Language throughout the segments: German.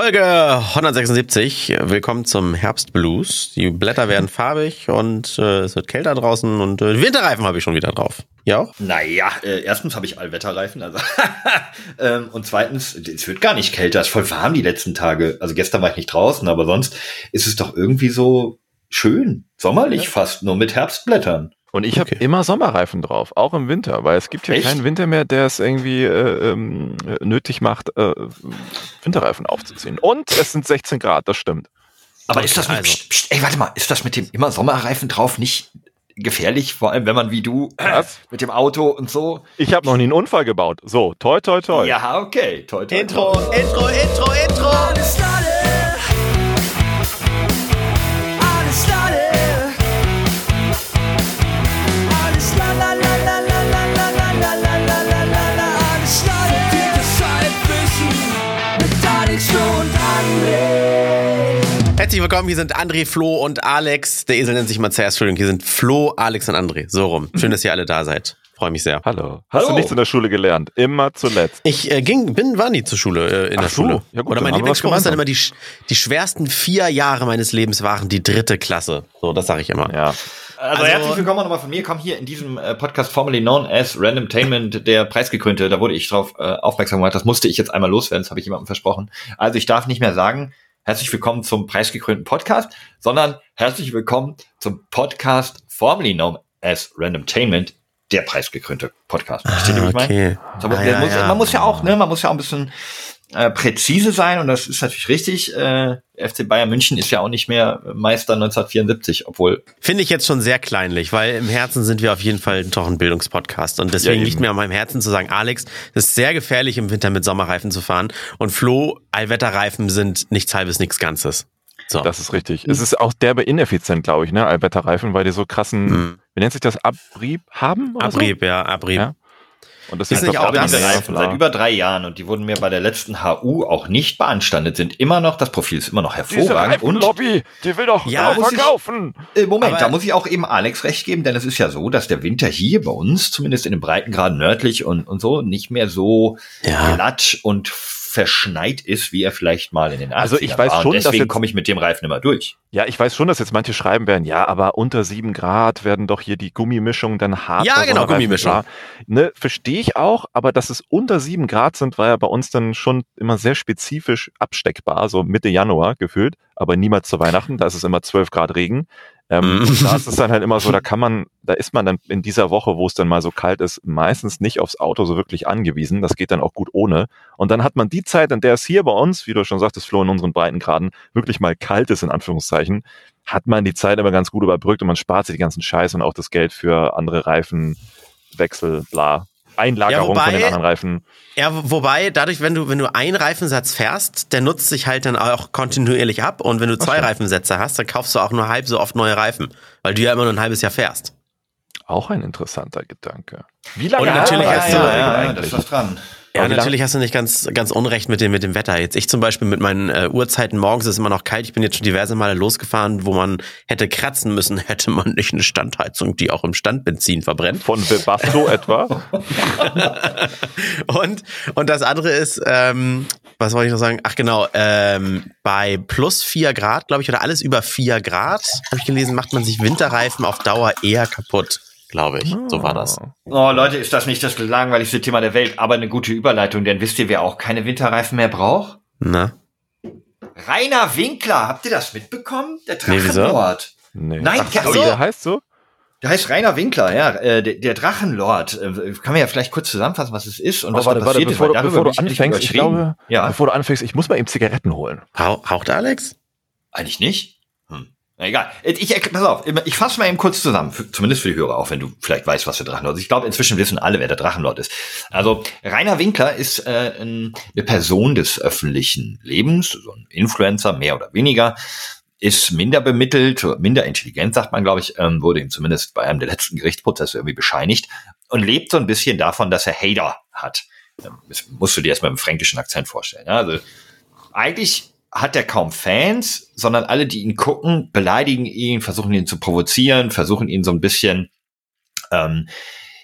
Folge 176. Willkommen zum Herbstblues. Die Blätter werden farbig und äh, es wird kälter draußen und äh, Winterreifen habe ich schon wieder drauf. Ja? Naja, äh, erstens habe ich Allwetterreifen, also ähm, und zweitens, es wird gar nicht kälter, es ist voll warm die letzten Tage. Also gestern war ich nicht draußen, aber sonst ist es doch irgendwie so schön, sommerlich ja. fast, nur mit Herbstblättern. Und ich habe okay. immer Sommerreifen drauf, auch im Winter, weil es gibt ja Echt? keinen Winter mehr, der es irgendwie äh, ähm, nötig macht, äh, Winterreifen aufzuziehen. Und es sind 16 Grad, das stimmt. Aber ist das mit, also. pst, pst, ey, warte mal, ist das mit dem immer Sommerreifen drauf nicht gefährlich, vor allem wenn man wie du äh, mit dem Auto und so. Ich habe noch nie einen Unfall gebaut. So, toi toi toi. Ja, okay, toi toi. Intro, toi. Intro, Intro, Intro. Intro. Herzlich willkommen, hier sind André, Flo und Alex. Der Esel nennt sich mal zuerst, Entschuldigung. Hier sind Flo, Alex und André. So rum. Schön, dass ihr alle da seid. Freue mich sehr. Hallo. Hast Hallo. du nichts in der Schule gelernt? Immer zuletzt. Ich äh, ging, bin, war nie zur Schule äh, in Ach der so. Schule. Ja, gut, Oder mein Lieblingsspruch ist dann immer, die, die schwersten vier Jahre meines Lebens waren die dritte Klasse. So, das sage ich immer. Ja. Also, also, herzlich willkommen nochmal von mir. Komm hier in diesem äh, Podcast formerly known as Randomtainment, der Preisgekrönte. Da wurde ich drauf äh, aufmerksam gemacht. Das musste ich jetzt einmal loswerden. Das habe ich jemandem versprochen. Also ich darf nicht mehr sagen, herzlich willkommen zum preisgekrönten Podcast, sondern herzlich willkommen zum Podcast formerly known as Randomtainment, der preisgekrönte Podcast. Versteht ihr, ah, okay. ich meine? Ah, muss, ja. Man muss ja auch, ne, man muss ja auch ein bisschen äh, präzise sein und das ist natürlich richtig. Äh, FC Bayern München ist ja auch nicht mehr Meister 1974, obwohl. Finde ich jetzt schon sehr kleinlich, weil im Herzen sind wir auf jeden Fall doch ein Bildungspodcast und deswegen ja, liegt mir an meinem Herzen zu sagen, Alex, es ist sehr gefährlich im Winter mit Sommerreifen zu fahren und Flo, Allwetterreifen sind nichts halbes, nichts Ganzes. So. Das ist richtig. Es ist auch derbe ineffizient, glaube ich, ne, Allwetterreifen, weil die so krassen, mhm. wie nennt sich das, Abrieb haben? Abrieb, so? ja, Abrieb. Ja? Und das ist, nicht auch seit über drei Jahren und die wurden mir bei der letzten HU auch nicht beanstandet, sind immer noch, das Profil ist immer noch hervorragend. und Lobby, die will doch ja, verkaufen. Ich, äh, Moment, Aber da muss ich auch eben Alex recht geben, denn es ist ja so, dass der Winter hier bei uns, zumindest in den Breitengraden nördlich und, und so, nicht mehr so ja. glatt und verschneit ist, wie er vielleicht mal in den 80ern Also ich weiß war. schon, Und deswegen komme ich mit dem Reifen immer durch. Ja, ich weiß schon, dass jetzt manche schreiben werden, ja, aber unter sieben Grad werden doch hier die Gummimischungen dann hart. Ja, genau, Gummimischung. Ne, verstehe ich auch, aber dass es unter sieben Grad sind, war ja bei uns dann schon immer sehr spezifisch absteckbar, so Mitte Januar gefühlt, aber niemals zu Weihnachten, da ist es immer zwölf Grad Regen. Ähm, mhm. da ist es dann halt immer so, da kann man, da ist man dann in dieser Woche, wo es dann mal so kalt ist, meistens nicht aufs Auto so wirklich angewiesen. Das geht dann auch gut ohne. Und dann hat man die Zeit, in der es hier bei uns, wie du schon sagtest, Flo, in unseren Breitengraden, wirklich mal kalt ist, in Anführungszeichen, hat man die Zeit immer ganz gut überbrückt und man spart sich die ganzen Scheiß und auch das Geld für andere Reifen, Wechsel, bla. Einlagerung ja, wobei, von den anderen Reifen. Ja, wobei, dadurch, wenn du, wenn du einen Reifensatz fährst, der nutzt sich halt dann auch kontinuierlich ab. Und wenn du zwei okay. Reifensätze hast, dann kaufst du auch nur halb so oft neue Reifen, weil du ja immer nur ein halbes Jahr fährst. Auch ein interessanter Gedanke. Wie lange? Und natürlich hast du, ja, ja, ja, das ist was dran. Ja, natürlich hast du nicht ganz, ganz unrecht mit dem, mit dem Wetter. Jetzt ich zum Beispiel mit meinen äh, Uhrzeiten morgens ist immer noch kalt. Ich bin jetzt schon diverse Male losgefahren, wo man hätte kratzen müssen, hätte man nicht eine Standheizung, die auch im Standbenzin verbrennt. Von Webasto etwa. und, und das andere ist, ähm, was wollte ich noch sagen? Ach genau, ähm, bei plus vier Grad, glaube ich, oder alles über vier Grad, habe ich gelesen, macht man sich Winterreifen auf Dauer eher kaputt glaube ich. So war das. Oh, Leute, ist das nicht das langweiligste Thema der Welt, aber eine gute Überleitung, denn wisst ihr, wer auch keine Winterreifen mehr braucht? Na? Rainer Winkler, habt ihr das mitbekommen? Der Drachenlord. Nee, Nein, Ach, so. der heißt so? Der heißt Rainer Winkler, ja, äh, der, der Drachenlord. Äh, kann man ja vielleicht kurz zusammenfassen, was es ist und oh, was warte, da passiert warte, bevor, ist. Bevor du anfängst, ich glaube, ja. bevor du anfängst, ich muss mal eben Zigaretten holen. Haucht Alex? Eigentlich nicht. Na egal. Ich, ich, pass auf, ich fasse mal eben kurz zusammen, für, zumindest für die Hörer, auch wenn du vielleicht weißt, was der Drachenlord ist. Ich glaube, inzwischen wissen alle, wer der Drachenlord ist. Also Rainer Winkler ist äh, eine Person des öffentlichen Lebens, so ein Influencer, mehr oder weniger, ist minder bemittelt, minder intelligent, sagt man, glaube ich, ähm, wurde ihm zumindest bei einem der letzten Gerichtsprozesse irgendwie bescheinigt und lebt so ein bisschen davon, dass er Hater hat. Ähm, das musst du dir erstmal im fränkischen Akzent vorstellen. Also eigentlich hat er kaum Fans, sondern alle, die ihn gucken, beleidigen ihn, versuchen ihn zu provozieren, versuchen ihn so ein bisschen, ähm,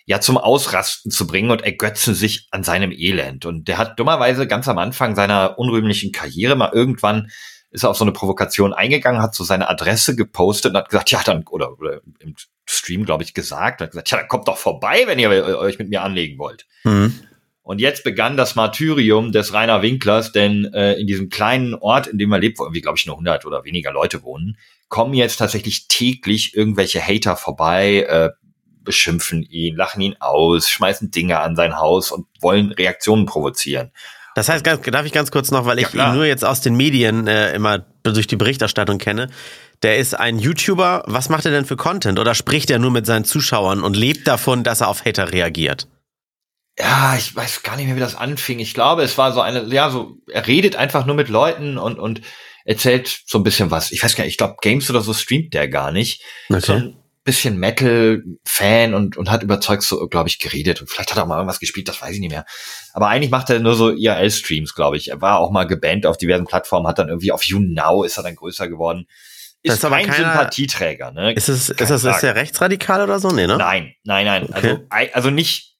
ja zum Ausrasten zu bringen und ergötzen sich an seinem Elend. Und der hat dummerweise ganz am Anfang seiner unrühmlichen Karriere mal irgendwann ist er auf so eine Provokation eingegangen, hat so seine Adresse gepostet und hat gesagt, ja, dann, oder, oder im Stream, glaube ich, gesagt, hat gesagt, ja, dann kommt doch vorbei, wenn ihr euch mit mir anlegen wollt. Mhm. Und jetzt begann das Martyrium des Rainer Winklers, denn äh, in diesem kleinen Ort, in dem er lebt, wo irgendwie, glaube ich, nur 100 oder weniger Leute wohnen, kommen jetzt tatsächlich täglich irgendwelche Hater vorbei, äh, beschimpfen ihn, lachen ihn aus, schmeißen Dinge an sein Haus und wollen Reaktionen provozieren. Das heißt, ganz, darf ich ganz kurz noch, weil ich ja, ihn nur jetzt aus den Medien äh, immer durch die Berichterstattung kenne. Der ist ein YouTuber. Was macht er denn für Content? Oder spricht er nur mit seinen Zuschauern und lebt davon, dass er auf Hater reagiert? Ja, ich weiß gar nicht mehr, wie das anfing. Ich glaube, es war so eine, ja, so, er redet einfach nur mit Leuten und, und erzählt so ein bisschen was. Ich weiß gar nicht, ich glaube, Games oder so streamt der gar nicht. Okay. So ein bisschen Metal-Fan und, und hat überzeugt so, glaube ich, geredet. Und vielleicht hat er auch mal irgendwas gespielt, das weiß ich nicht mehr. Aber eigentlich macht er nur so IRL-Streams, glaube ich. Er war auch mal gebannt auf diversen Plattformen, hat dann irgendwie auf YouNow ist er dann größer geworden. Ist, ist kein keiner, Sympathieträger, ne? Ist es, ist das, ist der rechtsradikal oder so? Nee, ne? Nein, nein, nein. Okay. Also, also nicht,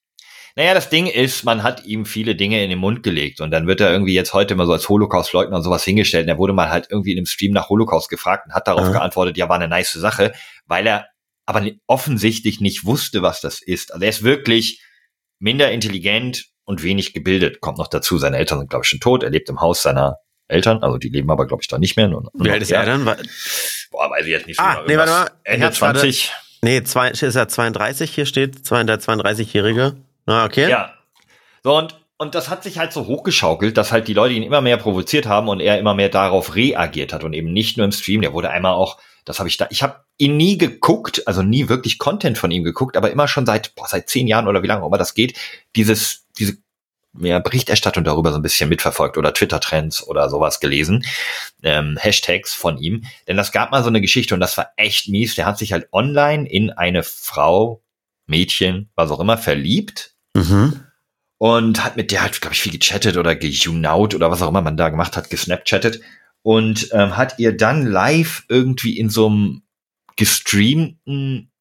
naja, das Ding ist, man hat ihm viele Dinge in den Mund gelegt und dann wird er irgendwie jetzt heute mal so als Holocaust-Leugner und sowas hingestellt. Und er wurde mal halt irgendwie in einem Stream nach Holocaust gefragt und hat darauf mhm. geantwortet, ja, war eine nice Sache, weil er aber offensichtlich nicht wusste, was das ist. Also er ist wirklich minder intelligent und wenig gebildet. Kommt noch dazu, seine Eltern sind, glaube ich, schon tot. Er lebt im Haus seiner Eltern, also die leben aber, glaube ich, da nicht mehr. Nur, Wie alt ist er dann? Boah, weiß ich jetzt nicht so. Ah, nee, warte mal. Ende 20. Gerade, nee, zwei, ist er 32, hier steht, der 32-Jährige. Ah, okay. Ja. So, und, und das hat sich halt so hochgeschaukelt, dass halt die Leute ihn immer mehr provoziert haben und er immer mehr darauf reagiert hat und eben nicht nur im Stream. Der wurde einmal auch, das habe ich da, ich habe ihn nie geguckt, also nie wirklich Content von ihm geguckt, aber immer schon seit, boah, seit zehn Jahren oder wie lange auch immer das geht, dieses, diese mehr Berichterstattung darüber so ein bisschen mitverfolgt oder Twitter-Trends oder sowas gelesen, ähm, Hashtags von ihm. Denn das gab mal so eine Geschichte und das war echt mies. Der hat sich halt online in eine Frau, Mädchen, was auch immer, verliebt Mhm. Und hat mit der halt, glaube ich, viel gechattet oder gejunaut oder was auch immer man da gemacht hat, gesnapchattet. Und ähm, hat ihr dann live irgendwie in so einem gestreamten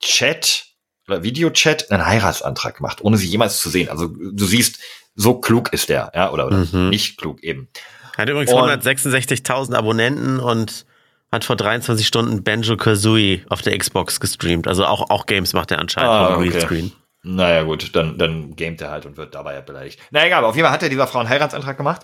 Chat oder Videochat einen Heiratsantrag gemacht, ohne sie jemals zu sehen. Also du siehst, so klug ist der, ja, oder, oder mhm. nicht klug eben. Hat übrigens 166.000 Abonnenten und hat vor 23 Stunden Banjo Kazooie auf der Xbox gestreamt. Also auch, auch Games macht er anscheinend ah, okay. Screen. Naja, gut, dann, dann gamet er halt und wird dabei beleidigt. Na egal, aber auf jeden Fall hat er dieser Frau einen Heiratsantrag gemacht.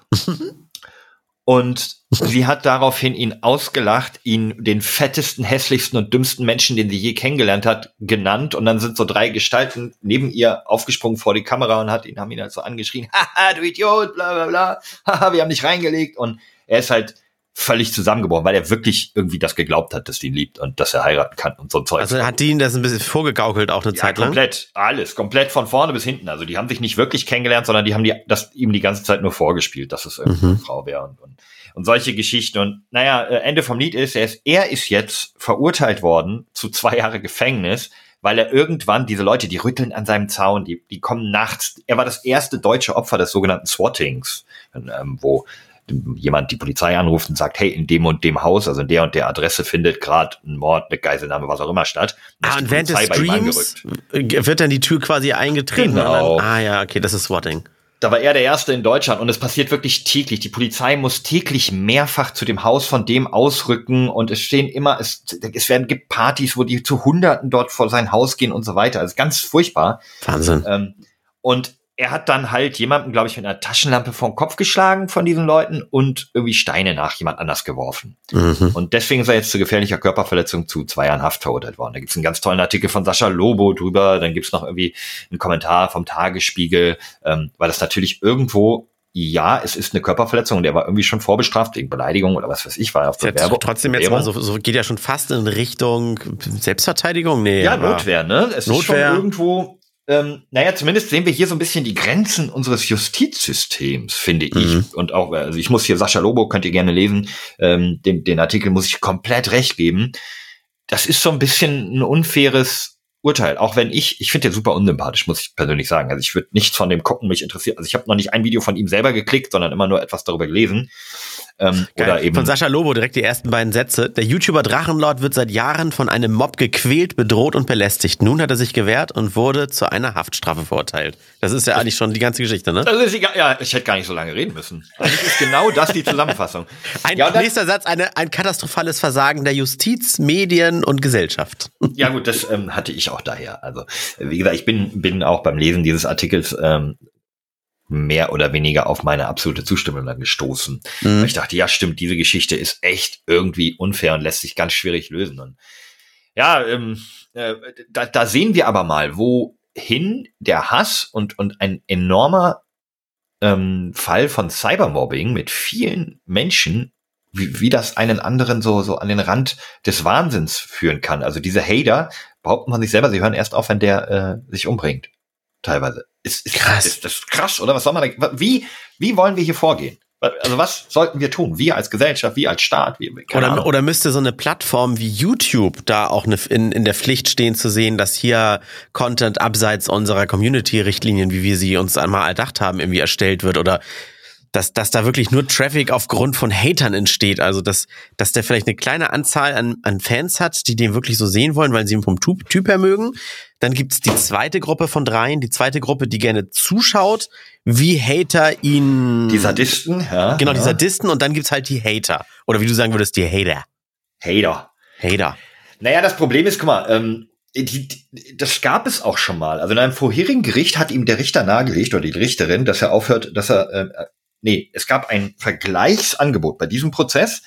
und sie hat daraufhin ihn ausgelacht, ihn den fettesten, hässlichsten und dümmsten Menschen, den sie je kennengelernt hat, genannt. Und dann sind so drei Gestalten neben ihr aufgesprungen vor die Kamera und hat ihn, haben ihn halt so angeschrien, haha, du Idiot, bla bla bla, haha, wir haben dich reingelegt. Und er ist halt völlig zusammengebrochen, weil er wirklich irgendwie das geglaubt hat, dass die ihn liebt und dass er heiraten kann und so ein Zeug. Also hat die ihn das ein bisschen vorgegaukelt auch eine ja, Zeit lang? komplett, alles, komplett von vorne bis hinten. Also die haben sich nicht wirklich kennengelernt, sondern die haben die, das ihm die ganze Zeit nur vorgespielt, dass es irgendwie mhm. eine Frau wäre und, und, und solche Geschichten. Und naja, äh, Ende vom Lied ist, er ist, er ist jetzt verurteilt worden zu zwei Jahre Gefängnis, weil er irgendwann, diese Leute, die rütteln an seinem Zaun, die, die kommen nachts. Er war das erste deutsche Opfer des sogenannten Swattings, ähm, wo jemand die Polizei anruft und sagt, hey, in dem und dem Haus, also in der und der Adresse findet gerade ein Mord, eine Geiselnahme, was auch immer statt. Ah, und während des Streams wird dann die Tür quasi eingetreten. Genau. Dann, ah ja, okay, das ist Swatting. Da war er der Erste in Deutschland und es passiert wirklich täglich. Die Polizei muss täglich mehrfach zu dem Haus von dem ausrücken und es stehen immer, es, es werden, gibt Partys, wo die zu Hunderten dort vor sein Haus gehen und so weiter. Also ganz furchtbar. Wahnsinn. Ähm, und er hat dann halt jemanden, glaube ich, mit einer Taschenlampe vom Kopf geschlagen von diesen Leuten und irgendwie Steine nach jemand anders geworfen. Mhm. Und deswegen ist er jetzt zu gefährlicher Körperverletzung zu zwei Jahren Haft verurteilt worden. Da gibt's einen ganz tollen Artikel von Sascha Lobo drüber, dann gibt's noch irgendwie einen Kommentar vom Tagesspiegel, ähm, weil das natürlich irgendwo ja, es ist eine Körperverletzung und er war irgendwie schon vorbestraft wegen Beleidigung oder was weiß ich, war auf der Werbung. Trotzdem jetzt mal so, so geht ja schon fast in Richtung Selbstverteidigung, nee. Ja, Notwehr, ne? Es Notwehr. ist schon irgendwo ähm, naja, zumindest sehen wir hier so ein bisschen die Grenzen unseres Justizsystems, finde ich. Mhm. Und auch, also ich muss hier Sascha Lobo, könnt ihr gerne lesen, ähm, den, den Artikel muss ich komplett recht geben. Das ist so ein bisschen ein unfaires Urteil, auch wenn ich, ich finde den super unsympathisch, muss ich persönlich sagen. Also ich würde nichts von dem gucken, mich interessiert. Also ich habe noch nicht ein Video von ihm selber geklickt, sondern immer nur etwas darüber gelesen. Ähm, oder eben Von Sascha Lobo direkt die ersten beiden Sätze. Der YouTuber Drachenlord wird seit Jahren von einem Mob gequält, bedroht und belästigt. Nun hat er sich gewehrt und wurde zu einer Haftstrafe verurteilt. Das ist ja eigentlich schon die ganze Geschichte, ne? Das ist egal. Ja, ich hätte gar nicht so lange reden müssen. Eigentlich ist genau das die Zusammenfassung. Ein ja, nächster Satz, eine, ein katastrophales Versagen der Justiz, Medien und Gesellschaft. ja gut, das ähm, hatte ich auch daher. Also wie gesagt, ich bin bin auch beim Lesen dieses Artikels ähm, mehr oder weniger auf meine absolute Zustimmung dann gestoßen. Mhm. Ich dachte, ja, stimmt, diese Geschichte ist echt irgendwie unfair und lässt sich ganz schwierig lösen. Und ja, ähm, äh, da, da sehen wir aber mal, wohin der Hass und, und ein enormer ähm, Fall von Cybermobbing mit vielen Menschen, wie, wie das einen anderen so, so an den Rand des Wahnsinns führen kann. Also diese Hater behaupten man sich selber, sie hören erst auf, wenn der äh, sich umbringt. Teilweise. Ist, ist, krass. Ist das krass, oder? Was soll man da, wie, wie wollen wir hier vorgehen? Also was sollten wir tun? Wir als Gesellschaft, wir als Staat? Wir, oder, oder müsste so eine Plattform wie YouTube da auch eine, in, in der Pflicht stehen zu sehen, dass hier Content abseits unserer Community-Richtlinien, wie wir sie uns einmal erdacht haben, irgendwie erstellt wird? Oder dass, dass da wirklich nur Traffic aufgrund von Hatern entsteht. Also dass, dass der vielleicht eine kleine Anzahl an, an Fans hat, die den wirklich so sehen wollen, weil sie ihn vom Typ, typ her mögen. Dann gibt's die zweite Gruppe von dreien, die zweite Gruppe, die gerne zuschaut, wie Hater ihn. Die Sadisten, ja. Genau, ja. die Sadisten und dann gibt's halt die Hater. Oder wie du sagen würdest, die Hater. Hater. Hater. Naja, das Problem ist, guck mal, ähm, die, die, das gab es auch schon mal. Also in einem vorherigen Gericht hat ihm der Richter nahegelegt oder die Richterin, dass er aufhört, dass er äh, nee, es gab ein Vergleichsangebot bei diesem Prozess,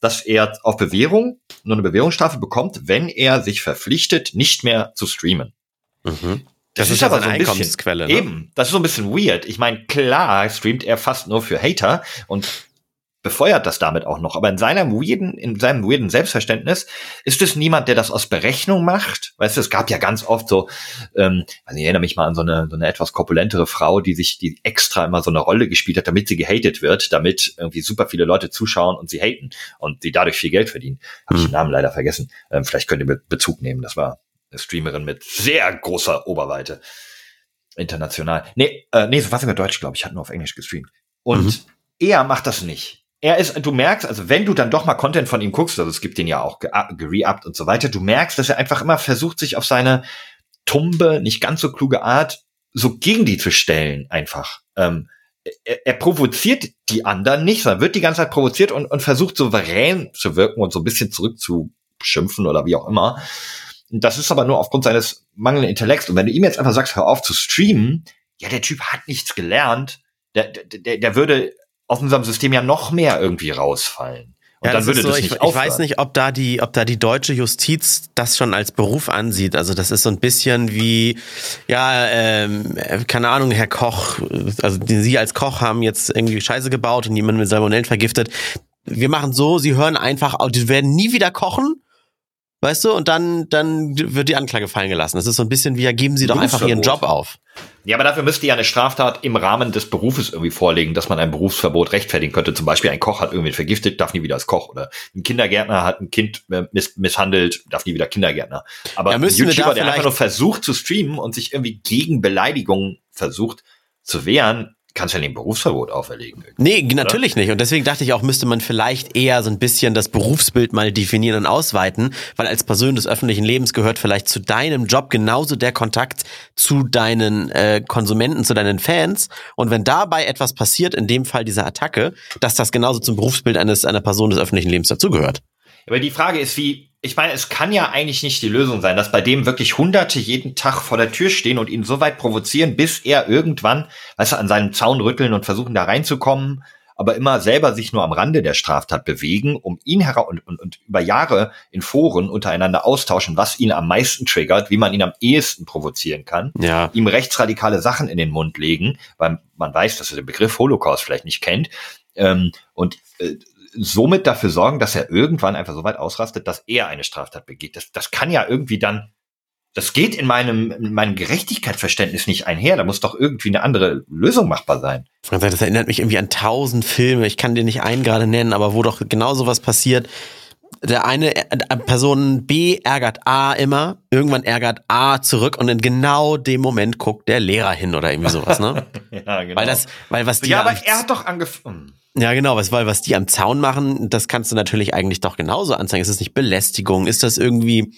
dass er auf Bewährung nur eine Bewährungsstrafe bekommt, wenn er sich verpflichtet, nicht mehr zu streamen. Mhm. Das, das, ist, ist aber so ein Einkommensquelle. Bisschen, ne? Eben, das ist so ein bisschen weird. Ich meine, klar streamt er fast nur für Hater und befeuert das damit auch noch. Aber in seinem weirden, in seinem weirden Selbstverständnis ist es niemand, der das aus Berechnung macht. Weißt du, es gab ja ganz oft so, ähm, also ich erinnere mich mal an so eine, so eine etwas korpulentere Frau, die sich, die extra immer so eine Rolle gespielt hat, damit sie gehatet wird, damit irgendwie super viele Leute zuschauen und sie haten und sie dadurch viel Geld verdienen. Habe ich hm. den Namen leider vergessen. Ähm, vielleicht könnt ihr Bezug nehmen. Das war eine Streamerin mit sehr großer Oberweite. International. Nee, äh, nee, so war sogar Deutsch, glaube ich, hat nur auf Englisch gestreamt. Und mhm. er macht das nicht er ist, du merkst, also wenn du dann doch mal Content von ihm guckst, also es gibt den ja auch gere-upt und so weiter, du merkst, dass er einfach immer versucht, sich auf seine tumbe, nicht ganz so kluge Art so gegen die zu stellen, einfach. Ähm, er, er provoziert die anderen nicht, sondern wird die ganze Zeit provoziert und, und versucht souverän zu wirken und so ein bisschen zurückzuschimpfen oder wie auch immer. Das ist aber nur aufgrund seines mangelnden Intellekts. Und wenn du ihm jetzt einfach sagst, hör auf zu streamen, ja, der Typ hat nichts gelernt, der, der, der würde aus unserem System ja noch mehr irgendwie rausfallen. Und ja, dann würde so, das nicht ich, ich weiß nicht, ob da die, ob da die deutsche Justiz das schon als Beruf ansieht. Also das ist so ein bisschen wie, ja, ähm, keine Ahnung, Herr Koch, also Sie als Koch haben jetzt irgendwie Scheiße gebaut und jemanden mit Salmonellen vergiftet. Wir machen so, Sie hören einfach, die werden nie wieder kochen Weißt du, und dann, dann wird die Anklage fallen gelassen. Das ist so ein bisschen wie, ja, geben Sie doch einfach Ihren Job auf. Ja, aber dafür müsste ja eine Straftat im Rahmen des Berufes irgendwie vorlegen, dass man ein Berufsverbot rechtfertigen könnte. Zum Beispiel ein Koch hat irgendwie vergiftet, darf nie wieder als Koch. Oder ein Kindergärtner hat ein Kind äh, miss misshandelt, darf nie wieder Kindergärtner. Aber ja, ein YouTuber, der einfach nur versucht zu streamen und sich irgendwie gegen Beleidigungen versucht zu wehren, kannst ja nicht ein Berufsverbot auferlegen. Nee, natürlich nicht. Und deswegen dachte ich auch, müsste man vielleicht eher so ein bisschen das Berufsbild mal definieren und ausweiten, weil als Person des öffentlichen Lebens gehört vielleicht zu deinem Job genauso der Kontakt zu deinen äh, Konsumenten, zu deinen Fans. Und wenn dabei etwas passiert, in dem Fall dieser Attacke, dass das genauso zum Berufsbild eines einer Person des öffentlichen Lebens dazugehört. Aber die Frage ist, wie, ich meine, es kann ja eigentlich nicht die Lösung sein, dass bei dem wirklich Hunderte jeden Tag vor der Tür stehen und ihn so weit provozieren, bis er irgendwann, weißt du, an seinem Zaun rütteln und versuchen da reinzukommen, aber immer selber sich nur am Rande der Straftat bewegen, um ihn heraus und, und, und über Jahre in Foren untereinander austauschen, was ihn am meisten triggert, wie man ihn am ehesten provozieren kann, ja. ihm rechtsradikale Sachen in den Mund legen, weil man weiß, dass er den Begriff Holocaust vielleicht nicht kennt, ähm, und äh, somit dafür sorgen, dass er irgendwann einfach so weit ausrastet, dass er eine Straftat begeht. Das, das kann ja irgendwie dann, das geht in meinem, in meinem Gerechtigkeitsverständnis nicht einher. Da muss doch irgendwie eine andere Lösung machbar sein. Das erinnert mich irgendwie an tausend Filme. Ich kann dir nicht einen gerade nennen, aber wo doch genau sowas passiert. Der eine äh, Person B ärgert A immer, irgendwann ärgert A zurück und in genau dem Moment guckt der Lehrer hin oder irgendwie sowas, ne? ja, genau. Weil das, weil was die ja, am- aber er hat doch angefangen. ja genau, was, weil was die am Zaun machen, das kannst du natürlich eigentlich doch genauso anzeigen. Ist das nicht Belästigung? Ist das irgendwie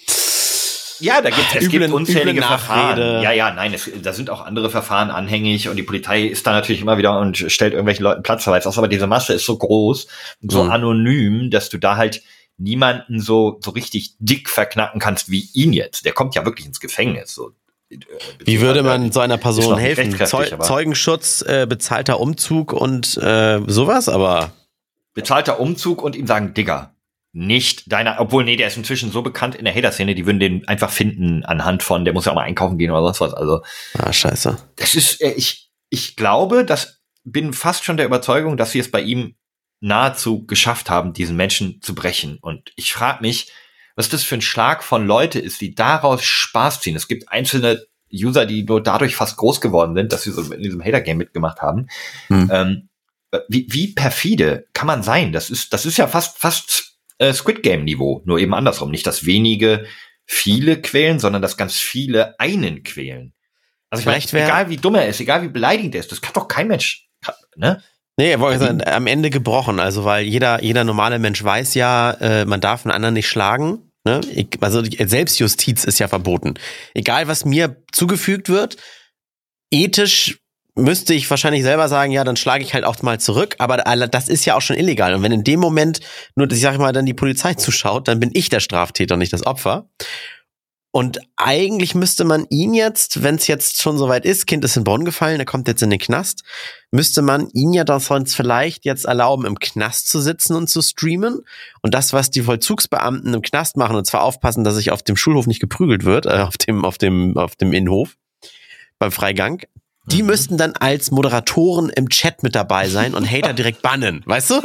Ja, da gibt es Üble- gibt unzählige Verfahren. Nachrede. Ja, ja, nein, es, da sind auch andere Verfahren anhängig und die Polizei ist da natürlich immer wieder und stellt irgendwelchen Leuten Platzverweis aus, aber diese Masse ist so groß und so Mhm. anonym, dass du da halt niemanden so, so richtig dick verknacken kannst wie ihn jetzt. Der kommt ja wirklich ins Gefängnis. So. äh, Wie würde man so einer Person helfen? Zeu Zeugenschutz, äh, bezahlter Umzug und äh, sowas, aber bezahlter Umzug und ihm sagen, Digga, nicht deiner, obwohl, nee, der ist inzwischen so bekannt in der Hater-Szene, die würden den einfach finden anhand von, der muss ja auch mal einkaufen gehen oder sonst was. Also, ah, scheiße. das ist, äh, ich, ich glaube, das bin fast schon der Überzeugung, dass sie es bei ihm nahezu geschafft haben, diesen Menschen zu brechen. Und ich frage mich, was das für ein Schlag von Leute ist, die daraus Spaß ziehen. Es gibt einzelne User, die nur dadurch fast groß geworden sind, dass sie so in diesem Hater-Game mitgemacht haben. Hm. Ähm, wie, wie perfide kann man sein? Das ist, das ist ja fast, fast äh, Squid Game Niveau, nur eben andersrum. Nicht, dass wenige viele quälen, sondern dass ganz viele einen quälen. Also ich meine, egal wie dumm er ist, egal wie beleidigend er ist, das kann doch kein Mensch, ne? Nee, er wollte sagen, am Ende gebrochen, also weil jeder, jeder normale Mensch weiß ja, äh, man darf einen anderen nicht schlagen. Ne? Ich, also Selbstjustiz ist ja verboten. Egal, was mir zugefügt wird, ethisch müsste ich wahrscheinlich selber sagen, ja, dann schlage ich halt auch mal zurück, aber das ist ja auch schon illegal. Und wenn in dem Moment nur, ich sag mal, dann die Polizei zuschaut, dann bin ich der Straftäter und nicht das Opfer. Und eigentlich müsste man ihn jetzt, wenn es jetzt schon soweit ist, Kind ist in Bonn gefallen, er kommt jetzt in den Knast, müsste man ihn ja doch sonst vielleicht jetzt erlauben, im Knast zu sitzen und zu streamen. Und das, was die Vollzugsbeamten im Knast machen, und zwar aufpassen, dass sich auf dem Schulhof nicht geprügelt wird, äh, auf dem, auf dem, auf dem Innenhof beim Freigang. Die Mhm. müssten dann als Moderatoren im Chat mit dabei sein und Hater direkt bannen, weißt du?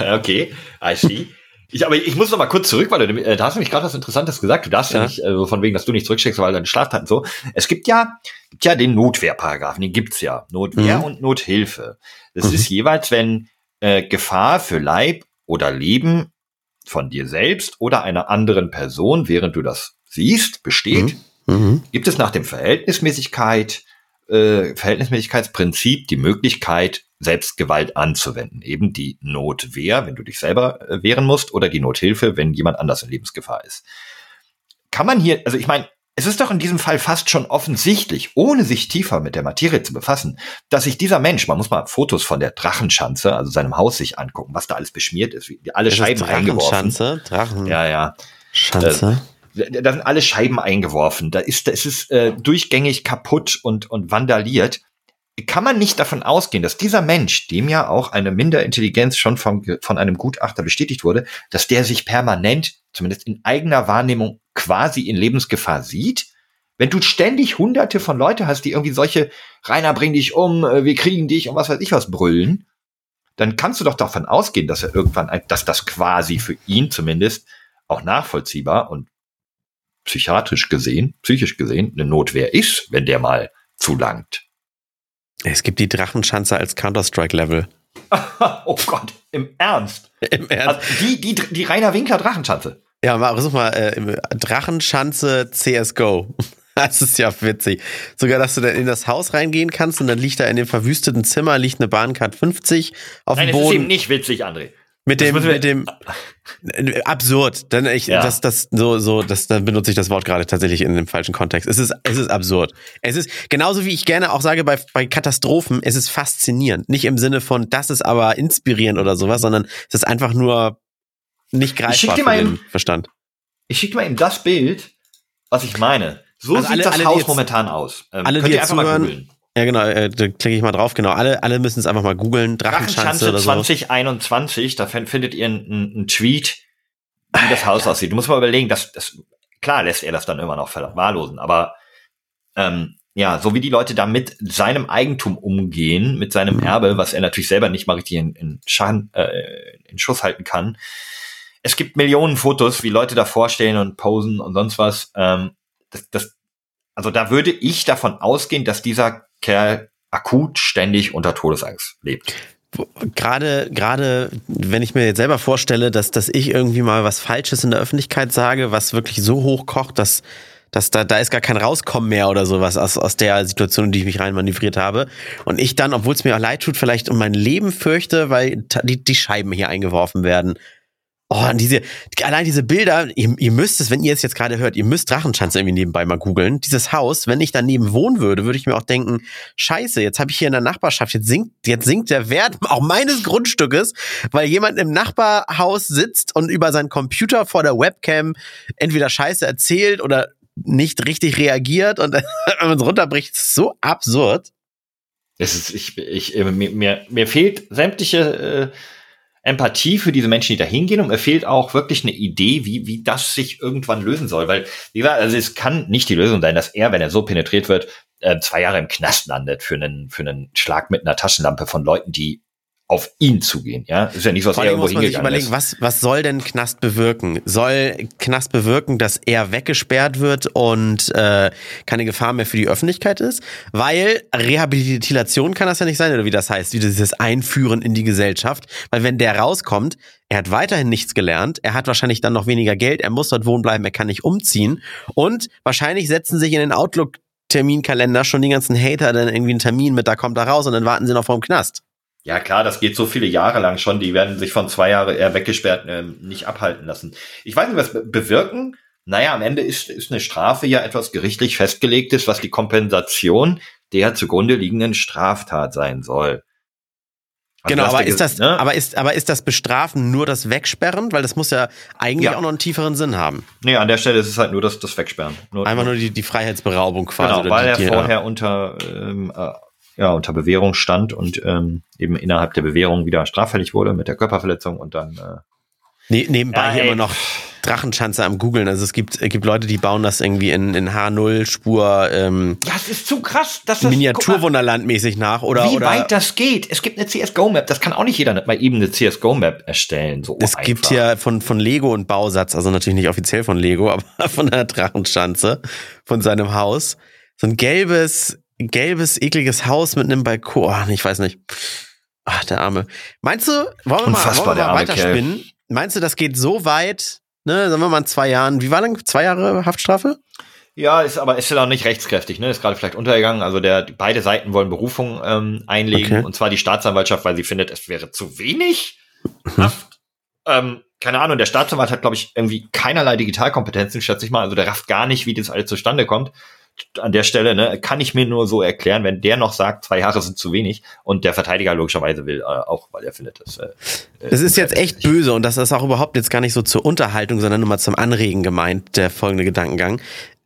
okay, I see. Ich, aber ich muss noch mal kurz zurück, weil du, äh, da hast du nämlich gerade was Interessantes gesagt. Du darfst ja, Ja. nicht, äh, von wegen, dass du nicht zurücksteckst, weil deine Straftaten so. Es gibt ja, gibt ja den Notwehrparagraphen, den gibt's ja. Notwehr Mhm. und Nothilfe. Das Mhm. ist jeweils, wenn äh, Gefahr für Leib oder Leben von dir selbst oder einer anderen Person, während du das siehst, besteht, Mhm. gibt es nach dem Verhältnismäßigkeit, äh, Verhältnismäßigkeitsprinzip die Möglichkeit, Selbstgewalt anzuwenden. Eben die Notwehr, wenn du dich selber äh, wehren musst, oder die Nothilfe, wenn jemand anders in Lebensgefahr ist. Kann man hier, also ich meine, es ist doch in diesem Fall fast schon offensichtlich, ohne sich tiefer mit der Materie zu befassen, dass sich dieser Mensch, man muss mal Fotos von der Drachenschanze, also seinem Haus sich angucken, was da alles beschmiert ist, wie alle Das Scheiben eingeworfen. Drachenschanze, Drachenschanze. Ja, ja. Da sind alle Scheiben eingeworfen. Da ist, es ist äh, durchgängig kaputt und, und vandaliert. Kann man nicht davon ausgehen, dass dieser Mensch, dem ja auch eine Minderintelligenz schon vom, von einem Gutachter bestätigt wurde, dass der sich permanent, zumindest in eigener Wahrnehmung, quasi in Lebensgefahr sieht? Wenn du ständig hunderte von Leute hast, die irgendwie solche Rainer, bring dich um, äh, wir kriegen dich und was weiß ich was brüllen, dann kannst du doch davon ausgehen, dass er irgendwann, dass das quasi für ihn zumindest auch nachvollziehbar und psychiatrisch gesehen, psychisch gesehen, eine Notwehr ist, wenn der mal zulangt. Es gibt die Drachenschanze als Counter-Strike-Level. oh Gott, im Ernst. Im Ernst. Also die, die, die Rainer Winkler Drachenschanze. Ja, mal, versuch mal, äh, Drachenschanze CSGO. Das ist ja witzig. Sogar, dass du dann in das Haus reingehen kannst und dann liegt da in dem verwüsteten Zimmer liegt eine Bahncard 50 auf Nein, dem es ist eben Boden nicht witzig, André. Mit dem mit dem absurd. Dann ich Ja. das das so so das dann benutze ich das Wort gerade tatsächlich in dem falschen Kontext. Es ist es ist absurd. Es ist genauso wie ich gerne auch sage bei bei Katastrophen, es ist faszinierend, nicht im Sinne von das ist aber inspirierend oder sowas, sondern es ist einfach nur nicht greifbar für mal den eben- Verstand. Ich schicke mal eben das Bild, was ich meine. So Also sieht alle- das alle, Haus jetzt- momentan aus. Ähm, alle, die jetzt zuhören. Ja, genau, äh, da klicke ich mal drauf, genau. Alle, alle müssen es einfach mal googeln. Drachenschanze Drachenschanze oder so. 2021, da fin- findet ihr einen, Tweet, wie das Haus aussieht. Du musst mal überlegen, dass das klar lässt er das dann immer noch verwahrlosen, aber ähm, ja, so wie die Leute da mit seinem Eigentum umgehen, mit seinem Mhm. Erbe, was er natürlich selber nicht mal richtig in, in, Schaden, äh, in Schuss halten kann. Es gibt Millionen Fotos, wie Leute da vorstehen und posen und sonst was. Ähm, das, das, also da würde ich davon ausgehen, dass dieser Kerl akut ständig unter Todesangst lebt. gerade, gerade, wenn ich mir jetzt selber vorstelle, dass, dass ich irgendwie mal was Falsches in der Öffentlichkeit sage, was wirklich so hoch kocht, dass, dass da, da ist gar kein Rauskommen mehr oder sowas aus, aus der Situation, in die ich mich reinmanövriert habe. Und ich dann, obwohl es mir auch leid tut, vielleicht um mein Leben fürchte, weil die, die Scheiben hier eingeworfen werden. Oh, und diese, allein diese Bilder, ihr, ihr müsst es, wenn ihr es jetzt gerade hört, ihr müsst Drachenschanze irgendwie nebenbei mal googeln. Dieses Haus, wenn ich daneben wohnen würde, würde ich mir auch denken, scheiße, jetzt habe ich hier in der Nachbarschaft, jetzt sinkt, jetzt sinkt der Wert auch meines Grundstückes, weil jemand im Nachbarhaus sitzt und über seinen Computer vor der Webcam entweder scheiße erzählt oder nicht richtig reagiert und wenn man es runterbricht, ist so absurd. Es ist, ich, ich, mir, mir, mir fehlt sämtliche äh Empathie für diese Menschen, die da hingehen und mir fehlt auch wirklich eine Idee, wie, wie das sich irgendwann lösen soll. Weil, wie gesagt, also es kann nicht die Lösung sein, dass er, wenn er so penetriert wird, äh, zwei Jahre im Knast landet für einen, für einen Schlag mit einer Taschenlampe von Leuten, die auf ihn zugehen. Ja, ist ja nicht was Vor er irgendwo muss man sich überlegen, ist. was, was soll denn Knast bewirken? Soll Knast bewirken, dass er weggesperrt wird und äh, keine Gefahr mehr für die Öffentlichkeit ist? Weil Rehabilitation kann das ja nicht sein, oder wie das heißt, wie dieses Einführen in die Gesellschaft. Weil wenn der rauskommt, er hat weiterhin nichts gelernt, er hat wahrscheinlich dann noch weniger Geld, er muss dort wohnen bleiben, er kann nicht umziehen und wahrscheinlich setzen sich in den Outlook Terminkalender schon die ganzen Hater dann irgendwie einen Termin mit, da kommt er raus und dann warten sie noch vor dem Knast. Ja klar, das geht so viele Jahre lang schon. Die werden sich von zwei Jahre eher weggesperrt ähm, nicht abhalten lassen. Ich weiß nicht, was be- bewirken. Naja, am Ende ist, ist eine Strafe ja etwas gerichtlich festgelegtes, was die Kompensation der zugrunde liegenden Straftat sein soll. Also Genau, aber ja ist das, ne? aber ist, aber ist das Bestrafen nur das Wegsperren? Weil das muss ja eigentlich Ja. auch noch einen tieferen Sinn haben. Nee, an der Stelle ist es halt nur das, das Wegsperren. Nur, Einfach nur die, die Freiheitsberaubung quasi. genau, weil die, er vorher unter, ähm, äh, ja, unter Bewährung stand und ähm, eben innerhalb der Bewährung wieder straffällig wurde mit der Körperverletzung und dann äh, Ne, nebenbei Ja, hier immer noch Drachenschanze am googeln. Also es gibt, es gibt Leute, die bauen das irgendwie in, in H0-Spur ähm, Ja, es ist zu krass, das guck mal, Miniaturwunderland mäßig nach oder wie oder weit das geht. Es gibt eine CSGO-Map, das kann auch nicht jeder mal eben eine CSGO-Map erstellen. So es einfach. gibt hier von, von Lego einen Bausatz, also natürlich nicht offiziell von Lego, aber von der Drachenschanze, von seinem Haus. So ein gelbes, gelbes, ekliges Haus mit einem Balkon. Ach, ich weiß nicht. Ach, der Arme. Meinst du, wollen wir mal, Unfassbar, wollen wir mal weiterspinnen? Meinst du, das geht so weit, ne, sagen wir mal in zwei Jahren, wie war lang? Zwei Jahre Haftstrafe? Ja, ist aber ist ja auch nicht rechtskräftig, ne? Ist gerade vielleicht untergegangen. Also der beide Seiten wollen Berufung ähm, einlegen Okay. und zwar die Staatsanwaltschaft, weil sie findet, es wäre zu wenig Haft. ähm, keine Ahnung, der Staatsanwalt hat, glaube ich, irgendwie keinerlei Digitalkompetenzen, schätze ich mal. Also der rafft gar nicht, wie das alles zustande kommt. An der Stelle, ne, kann ich mir nur so erklären, wenn der noch sagt, zwei Jahre sind zu wenig und der Verteidiger logischerweise will äh, auch, weil er findet, das. Äh, Es ist jetzt echt böse und das ist auch überhaupt jetzt gar nicht so zur Unterhaltung, sondern nur mal zum Anregen gemeint, der folgende Gedankengang.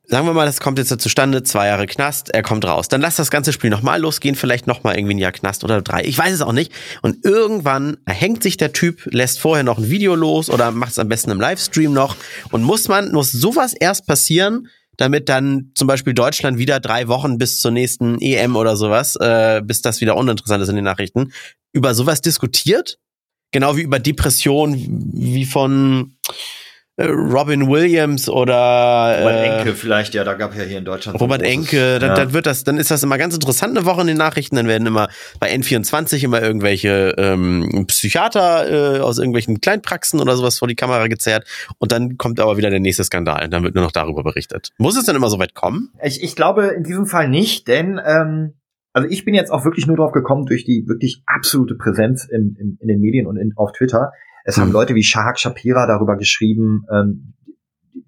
Sagen wir mal, das kommt jetzt so zustande, zwei Jahre Knast, er kommt raus. Dann lass das ganze Spiel nochmal losgehen, vielleicht nochmal irgendwie ein Jahr Knast oder drei. Ich weiß es auch nicht. Und irgendwann erhängt sich der Typ, lässt vorher noch ein Video los oder macht es am besten im Livestream noch. Und muss man, muss sowas erst passieren, damit dann zum Beispiel Deutschland wieder drei Wochen bis zur nächsten EM oder sowas, äh, bis das wieder uninteressant ist in den Nachrichten, über sowas diskutiert? Genau wie über Depressionen, wie von Robin Williams oder Robert äh, Enke vielleicht, ja, da gab ja hier in Deutschland. so ein Robert großes- Enke, dann, ja. dann wird das, dann ist das immer ganz interessant eine Woche in den Nachrichten, dann werden immer bei N24 immer irgendwelche ähm, Psychiater äh, aus irgendwelchen Kleinpraxen oder sowas vor die Kamera gezerrt und dann kommt aber wieder der nächste Skandal und dann wird nur noch darüber berichtet. Muss es denn immer so weit kommen? Ich, ich glaube in diesem Fall nicht, denn ähm, also ich bin jetzt auch wirklich nur drauf gekommen durch die wirklich absolute Präsenz im, im, in den Medien und in, auf Twitter. Es haben Hm. Leute wie Shahak Shapira darüber geschrieben. Ähm,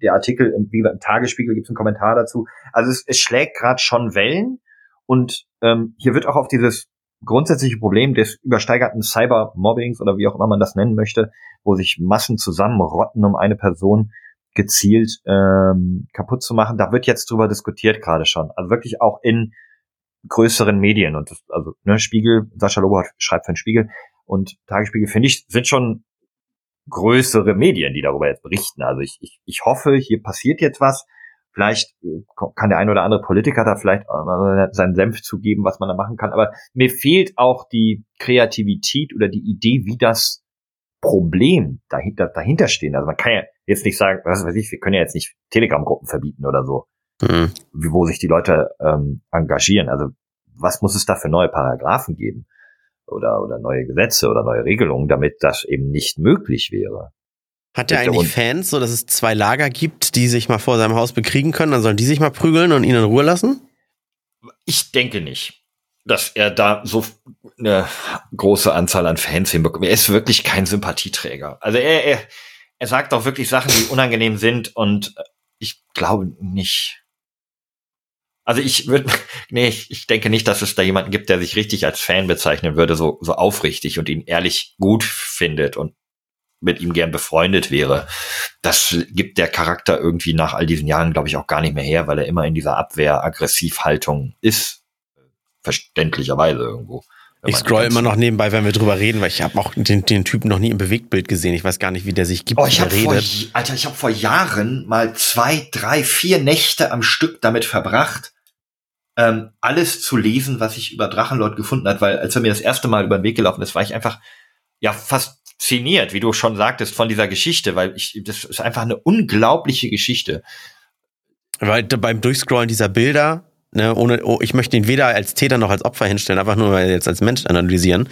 der Artikel im, wie gesagt, im Tagesspiegel gibt es einen Kommentar dazu. Also es, es schlägt gerade schon Wellen und ähm, hier wird auch auf dieses grundsätzliche Problem des übersteigerten Cybermobbings oder wie auch immer man das nennen möchte, wo sich Massen zusammenrotten, um eine Person gezielt ähm, kaputt zu machen. Da wird jetzt drüber diskutiert gerade schon. Also wirklich auch in größeren Medien und das, also ne, Spiegel, Sascha Lobo schreibt für den Spiegel und Tagesspiegel finde ich sind schon größere Medien, die darüber jetzt berichten. Also ich, ich, ich hoffe, hier passiert jetzt was. Vielleicht äh, kann der ein oder andere Politiker da vielleicht auch mal seinen Senf zugeben, was man da machen kann. Aber mir fehlt auch die Kreativität oder die Idee, wie das Problem dahinter, dahinter stehen. Also man kann ja jetzt nicht sagen, was weiß ich, wir können ja jetzt nicht Telegram-Gruppen verbieten oder so, Hm. wie- wo sich die Leute ähm, engagieren. Also was muss es da für neue Paragraphen geben? Oder, oder neue Gesetze oder neue Regelungen, damit das eben nicht möglich wäre. Hat er eigentlich Fans, so dass es zwei Lager gibt, die sich mal vor seinem Haus bekriegen können? Dann sollen die sich mal prügeln und ihn in Ruhe lassen? Ich denke nicht, dass er da so eine große Anzahl an Fans hinbekommt. Er ist wirklich kein Sympathieträger. Also er, er, er sagt auch wirklich Sachen, die unangenehm sind und ich glaube nicht. Also ich würde, nee, ich, ich denke nicht, dass es da jemanden gibt, der sich richtig als Fan bezeichnen würde, so, so aufrichtig und ihn ehrlich gut findet und mit ihm gern befreundet wäre. Das gibt der Charakter irgendwie nach all diesen Jahren, glaube ich, auch gar nicht mehr her, weil er immer in dieser Abwehr-Aggressivhaltung ist. Verständlicherweise irgendwo. Ich scroll immer noch nebenbei, wenn wir drüber reden, weil ich habe auch den, den Typen noch nie im Bewegtbild gesehen. Ich weiß gar nicht, wie der sich gibt. Oh, ich habe vor, Alter, ich habe vor Jahren mal zwei, drei, vier Nächte am Stück damit verbracht, ähm, alles zu lesen, was ich über Drachenlord gefunden hat, weil als er mir das erste Mal über den Weg gelaufen ist, war ich einfach ja fast fasziniert, wie du schon sagtest, von dieser Geschichte, weil ich, das ist einfach eine unglaubliche Geschichte. Weil beim Durchscrollen dieser Bilder, ne, ohne, oh, ich möchte ihn weder als Täter noch als Opfer hinstellen, einfach nur jetzt als Mensch analysieren.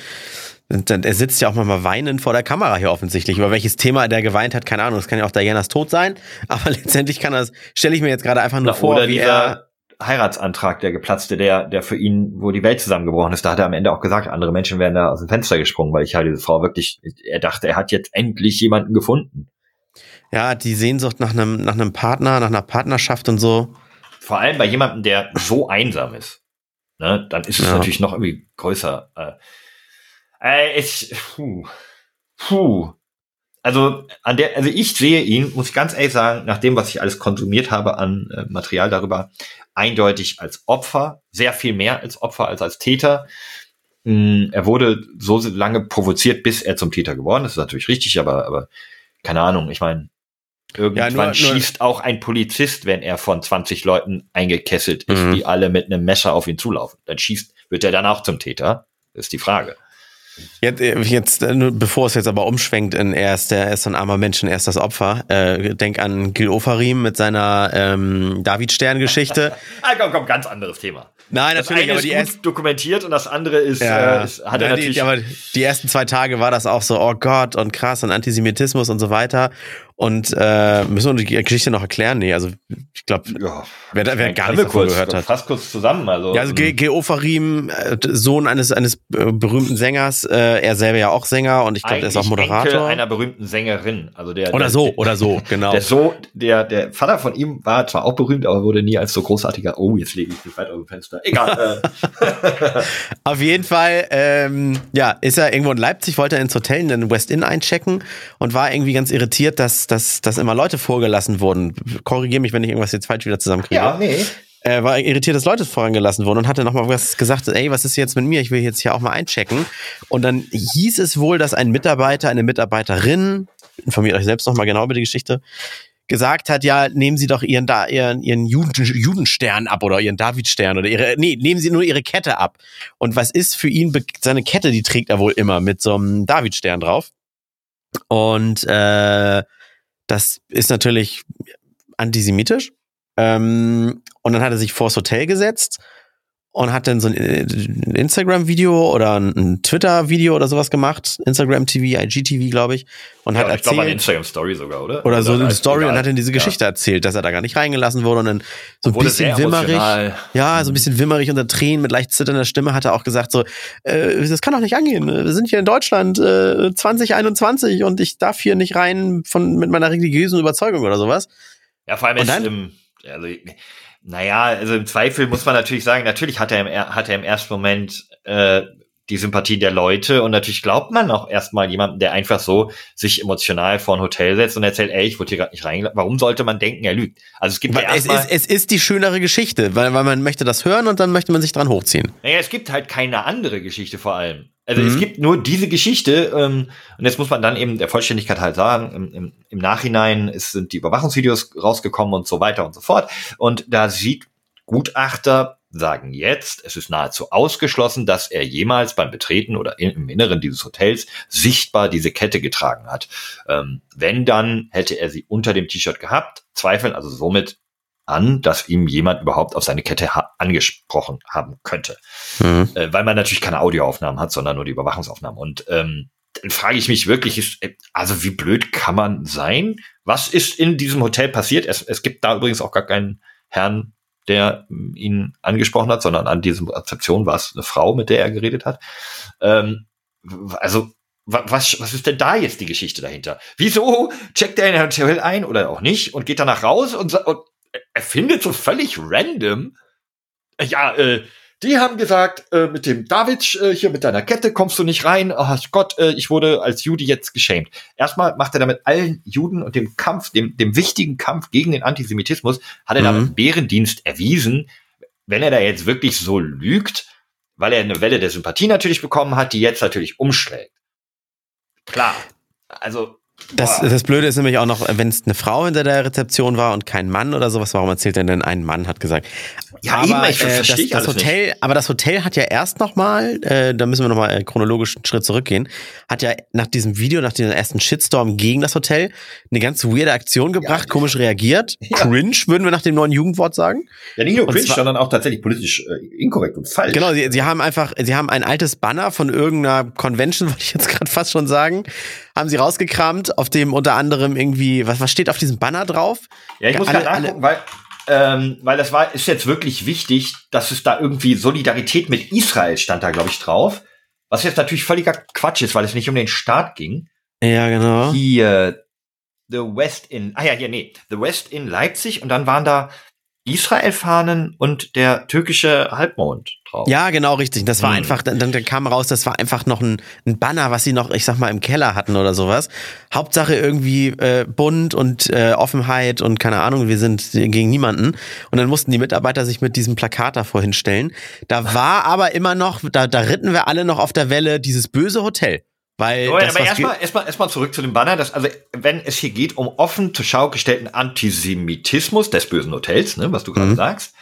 Er sitzt ja auch mal weinend vor der Kamera hier offensichtlich. Über welches Thema der geweint hat, keine Ahnung. Das kann ja auch Dianas Tod sein. Aber letztendlich kann das, stelle ich mir jetzt gerade einfach nur Na, vor, wie er Heiratsantrag, der geplatzte, der, der für ihn, wo die Welt zusammengebrochen ist, da hat er am Ende auch gesagt, andere Menschen wären da aus dem Fenster gesprungen, weil ich halt diese Frau wirklich, er dachte, er hat jetzt endlich jemanden gefunden. Ja, die Sehnsucht nach einem, nach einem Partner, nach einer Partnerschaft und so. Vor allem bei jemandem, der so einsam ist. Ne, dann ist es ja. natürlich noch irgendwie größer. Äh, äh, ich, puh, puh. Also an der, also ich sehe ihn, muss ich ganz ehrlich sagen, nach dem, was ich alles konsumiert habe an äh, Material darüber, eindeutig als Opfer, sehr viel mehr als Opfer als als Täter. Mm, er wurde so lange provoziert, bis er zum Täter geworden ist. Das ist natürlich richtig, aber, aber keine Ahnung, ich meine, irgendwann ja, nur, schießt nur auch ein Polizist, wenn er von 20 Leuten eingekesselt ist, mhm. die alle mit einem Messer auf ihn zulaufen. Dann schießt, wird er dann auch zum Täter? Das ist die Frage. Jetzt, äh, jetzt, äh, bevor es jetzt aber umschwenkt in er ist, der, er ist ein armer Mensch und er ist das Opfer, äh, denk an Gil Ofarim mit seiner ähm, David-Stern-Geschichte. ah, komm, komm, ganz anderes Thema. Nein, das natürlich, aber die ist dokumentiert und das andere ist, ja, äh, ist hat er natürlich. Die, aber die ersten zwei Tage war das auch so, oh Gott und krass und Antisemitismus und so weiter. Und äh, müssen wir die Geschichte noch erklären? Nee, also ich glaube, ja, wer, wer gar nicht davon gehört hat. Fast kurz zusammen. Also, ja, also Ge Geofarim, äh, Sohn eines eines äh, berühmten Sängers, äh, er selber ja auch Sänger und ich glaube, er ist auch Moderator. Enkel einer berühmten Sängerin. Also der, oder der, so, oder so, genau. Der, so, der, der Vater von ihm war zwar auch berühmt, aber wurde nie als so großartiger, oh, jetzt lege ich mich weit aus dem Fenster. Egal. Äh. Auf jeden Fall, ähm, ja, ist er irgendwo in Leipzig, wollte er ins Hotel in den West Inn einchecken und war irgendwie ganz irritiert, dass dass, dass, immer Leute vorgelassen wurden. Korrigiere mich, wenn ich irgendwas jetzt falsch wieder zusammenkriege. Ja, nee. Er war irritiert, dass Leute vorangelassen wurden und hatte nochmal was gesagt, ey, was ist jetzt mit mir? Ich will jetzt hier auch mal einchecken. Und dann hieß es wohl, dass ein Mitarbeiter, eine Mitarbeiterin, informiert euch selbst nochmal genau über die Geschichte, gesagt hat, ja, nehmen Sie doch Ihren, da, Ihren, Ihren Juden, Judenstern ab oder Ihren Davidstern oder Ihre, nee, nehmen Sie nur Ihre Kette ab. Und was ist für ihn, seine Kette, die trägt er wohl immer mit so einem Davidstern drauf. Und äh, das ist natürlich antisemitisch. Ähm, und dann hat er sich vors Hotel gesetzt und hat dann so ein äh, Instagram-Video oder ein Twitter-Video oder sowas gemacht. Instagram TV, IGTV, glaube ich. Und ja, hat erzählt. Ich glaube, Instagram-Story sogar, oder? Oder so eine Story egal. und hat dann diese Geschichte ja. erzählt, dass er da gar nicht reingelassen wurde und dann so ein bisschen wimmerig. Ja, so ein bisschen wimmerig unter Tränen mit leicht zitternder Stimme hat er auch gesagt so, äh, das kann doch nicht angehen. Wir sind hier in Deutschland äh, 2021 und ich darf hier nicht rein von mit meiner religiösen Überzeugung oder sowas. Ja, vor allem ist, im, also, naja, also im Zweifel muss man natürlich sagen, natürlich hat er im, hat er im ersten Moment äh, die Sympathie der Leute und natürlich glaubt man auch erstmal jemanden, der einfach so sich emotional vor ein Hotel setzt und erzählt, ey, ich wurde hier gerade nicht reingelassen. Warum sollte man denken, er lügt? Also es gibt ja es, ist, es ist die schönere Geschichte, weil, weil man möchte das hören und dann möchte man sich dran hochziehen. Naja, es gibt halt keine andere Geschichte vor allem. Also mhm. es gibt nur diese Geschichte ähm, und jetzt muss man dann eben der Vollständigkeit halt sagen, im, im, im Nachhinein ist, sind die Überwachungsvideos rausgekommen und so weiter und so fort und da sieht Gutachter sagen jetzt, es ist nahezu ausgeschlossen, dass er jemals beim Betreten oder im Inneren dieses Hotels sichtbar diese Kette getragen hat. Ähm, wenn, dann hätte er sie unter dem T-Shirt gehabt, zweifeln also somit an, dass ihm jemand überhaupt auf seine Kette ha angesprochen haben könnte. Mhm. Äh, weil man natürlich keine Audioaufnahmen hat, sondern nur die Überwachungsaufnahmen. Und ähm, dann frage ich mich wirklich, ist, äh, also wie blöd kann man sein? Was ist in diesem Hotel passiert? Es, es gibt da übrigens auch gar keinen Herrn, der ihn angesprochen hat, sondern an diesem Rezeption war es eine Frau, mit der er geredet hat. Ähm, also was, was ist denn da jetzt die Geschichte dahinter? Wieso checkt er in ein Hotel ein oder auch nicht und geht danach raus und, und er findet so völlig random, ja, äh, die haben gesagt, äh, mit dem David äh, hier mit deiner Kette kommst du nicht rein. Oh Gott, äh, ich wurde als Jude jetzt geschämt. Erstmal macht er damit allen Juden und dem Kampf, dem, dem wichtigen Kampf gegen den Antisemitismus, hat er mhm. damit Bärendienst erwiesen. Wenn er da jetzt wirklich so lügt, weil er eine Welle der Sympathie natürlich bekommen hat, die jetzt natürlich umschlägt. Klar. Also das, das Blöde ist nämlich auch noch, wenn es eine Frau hinter der Rezeption war und kein Mann oder sowas, warum erzählt er denn ein Mann hat gesagt? Ja, aber, eben, ich äh, das, das Hotel, nicht. aber das Hotel hat ja erst nochmal, äh, da müssen wir nochmal chronologisch einen Schritt zurückgehen, hat ja nach diesem Video, nach diesem ersten Shitstorm gegen das Hotel, eine ganz weirde Aktion gebracht, ja. komisch reagiert. Ja. Cringe, würden wir nach dem neuen Jugendwort sagen. Ja, nicht nur cringe, zwar, sondern auch tatsächlich politisch äh, inkorrekt und falsch. Genau, sie, sie haben einfach, sie haben ein altes Banner von irgendeiner Convention, wollte ich jetzt gerade fast schon sagen, haben sie rausgekramt, auf dem unter anderem irgendwie, was, was steht auf diesem Banner drauf? Ja, ich muss gerade nachgucken, weil, ähm, weil das war, ist jetzt wirklich wichtig, dass es da irgendwie Solidarität mit Israel stand da, glaube ich, drauf. Was jetzt natürlich völliger Quatsch ist, weil es nicht um den Staat ging. Ja, genau. Hier, The West in, ah ja, hier, nee, The West in Leipzig und dann waren da Israel-Fahnen und der türkische Halbmond drauf. Ja, genau, richtig. Das war hm. einfach, dann, dann kam raus, das war einfach noch ein, ein, Banner, was sie noch, ich sag mal, im Keller hatten oder sowas. Hauptsache irgendwie äh, bunt und äh, Offenheit und keine Ahnung, wir sind gegen niemanden. Und dann mussten die Mitarbeiter sich mit diesem Plakat davor hinstellen. Da war aber immer noch, da, da ritten wir alle noch auf der Welle, dieses böse Hotel. Weil oh, das, aber erstmal erstmal erstmal zurück zu dem Banner, dass also wenn es hier geht um offen zur Schau gestellten Antisemitismus des bösen Hotels, ne, was du gerade mhm. sagst,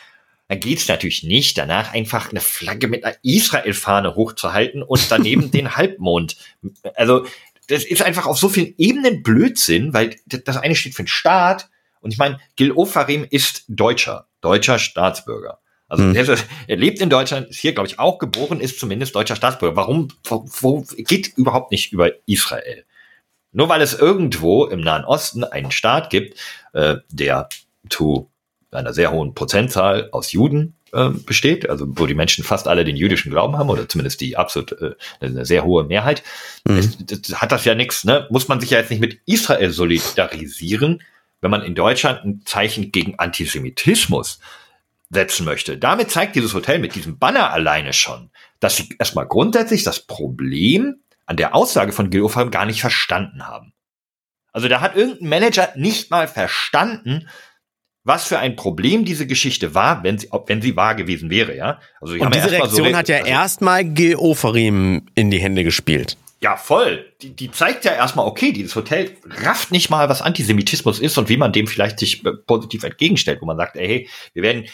dann geht's natürlich nicht danach einfach eine Flagge mit einer Israel-Fahne hochzuhalten und daneben den Halbmond. Also das ist einfach auf so vielen Ebenen Blödsinn, weil das eine steht für den Staat und ich meine, Gil Ofarim ist Deutscher, deutscher Staatsbürger. Also mhm. er, er, lebt in Deutschland, ist hier, glaube ich, auch geboren, ist zumindest deutscher Staatsbürger. Warum wo, wo, geht überhaupt nicht über Israel? Nur weil es irgendwo im Nahen Osten einen Staat gibt, äh, der zu einer sehr hohen Prozentzahl aus Juden äh, besteht, also wo die Menschen fast alle den jüdischen Glauben haben oder zumindest die absolut äh, eine sehr hohe Mehrheit, mhm. es, das, hat das ja nichts. Ne? Muss man sich ja jetzt nicht mit Israel solidarisieren, wenn man in Deutschland ein Zeichen gegen Antisemitismus setzen möchte. Damit zeigt dieses Hotel mit diesem Banner alleine schon, dass sie erstmal grundsätzlich das Problem an der Aussage von Gil Ofarim gar nicht verstanden haben. Also da hat irgendein Manager nicht mal verstanden, was für ein Problem diese Geschichte war, wenn sie, wenn sie wahr gewesen wäre, ja. Also Und diese Reaktion so hat ja also, erstmal Gil Ofarim in die Hände gespielt. Ja, voll. Die, die zeigt ja erstmal, okay, dieses Hotel rafft nicht mal, was Antisemitismus ist und wie man dem vielleicht sich äh, positiv entgegenstellt, wo man sagt, ey, hey, wir werden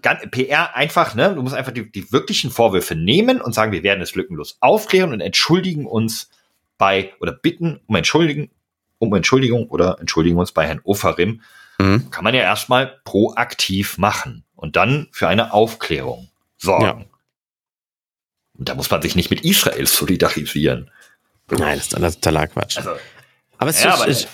ganz, PR einfach, ne, du musst einfach die, die wirklichen Vorwürfe nehmen und sagen, wir werden es lückenlos aufklären und entschuldigen uns bei oder bitten um Entschuldigen, um Entschuldigung oder entschuldigen uns bei Herrn Ofarim. Mhm. Kann man ja erstmal proaktiv machen und dann für eine Aufklärung sorgen. Ja. Und da muss man sich nicht mit Israel solidarisieren. Nein, das ist totaler Quatsch. Also, aber, es ja, ist, aber ich,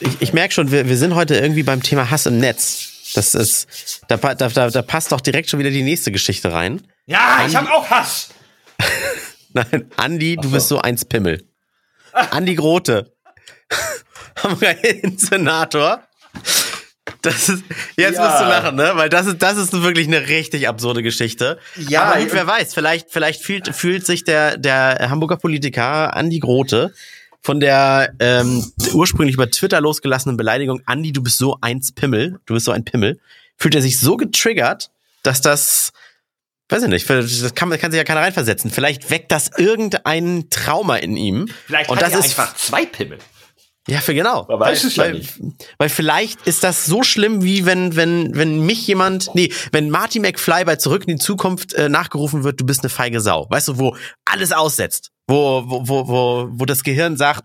ich, ich merke schon, wir, wir sind heute irgendwie beim Thema Hass im Netz. Das ist, da, da, da, da passt doch direkt schon wieder die nächste Geschichte rein. Ja, Andi, ich habe auch Hass. Nein, Andi, du so. bist so eins Pimmel. Andi Grote. Hamburger Senator. Das ist, jetzt ja. musst du lachen, ne? Weil das ist, das ist wirklich eine richtig absurde Geschichte. Ja. Aber gut, wer weiß, vielleicht, vielleicht fühlt, fühlt sich der, der Hamburger Politiker Andi Grote von der ähm, ursprünglich über Twitter losgelassenen Beleidigung, Andi, du bist so eins Pimmel, du bist so ein Pimmel, fühlt er sich so getriggert, dass das, weiß ich nicht, das kann, kann sich ja keiner reinversetzen. Vielleicht weckt das irgendein Trauma in ihm. Vielleicht und hat das er ist einfach zwei Pimmel. Ja, für genau. Man weiß es weil, ja nicht. Weil vielleicht ist das so schlimm, wie wenn, wenn, wenn mich jemand, nee, wenn Marty McFly bei Zurück in die Zukunft äh, nachgerufen wird, du bist eine feige Sau. Weißt du, wo alles aussetzt. Wo, wo, wo, wo, wo das Gehirn sagt,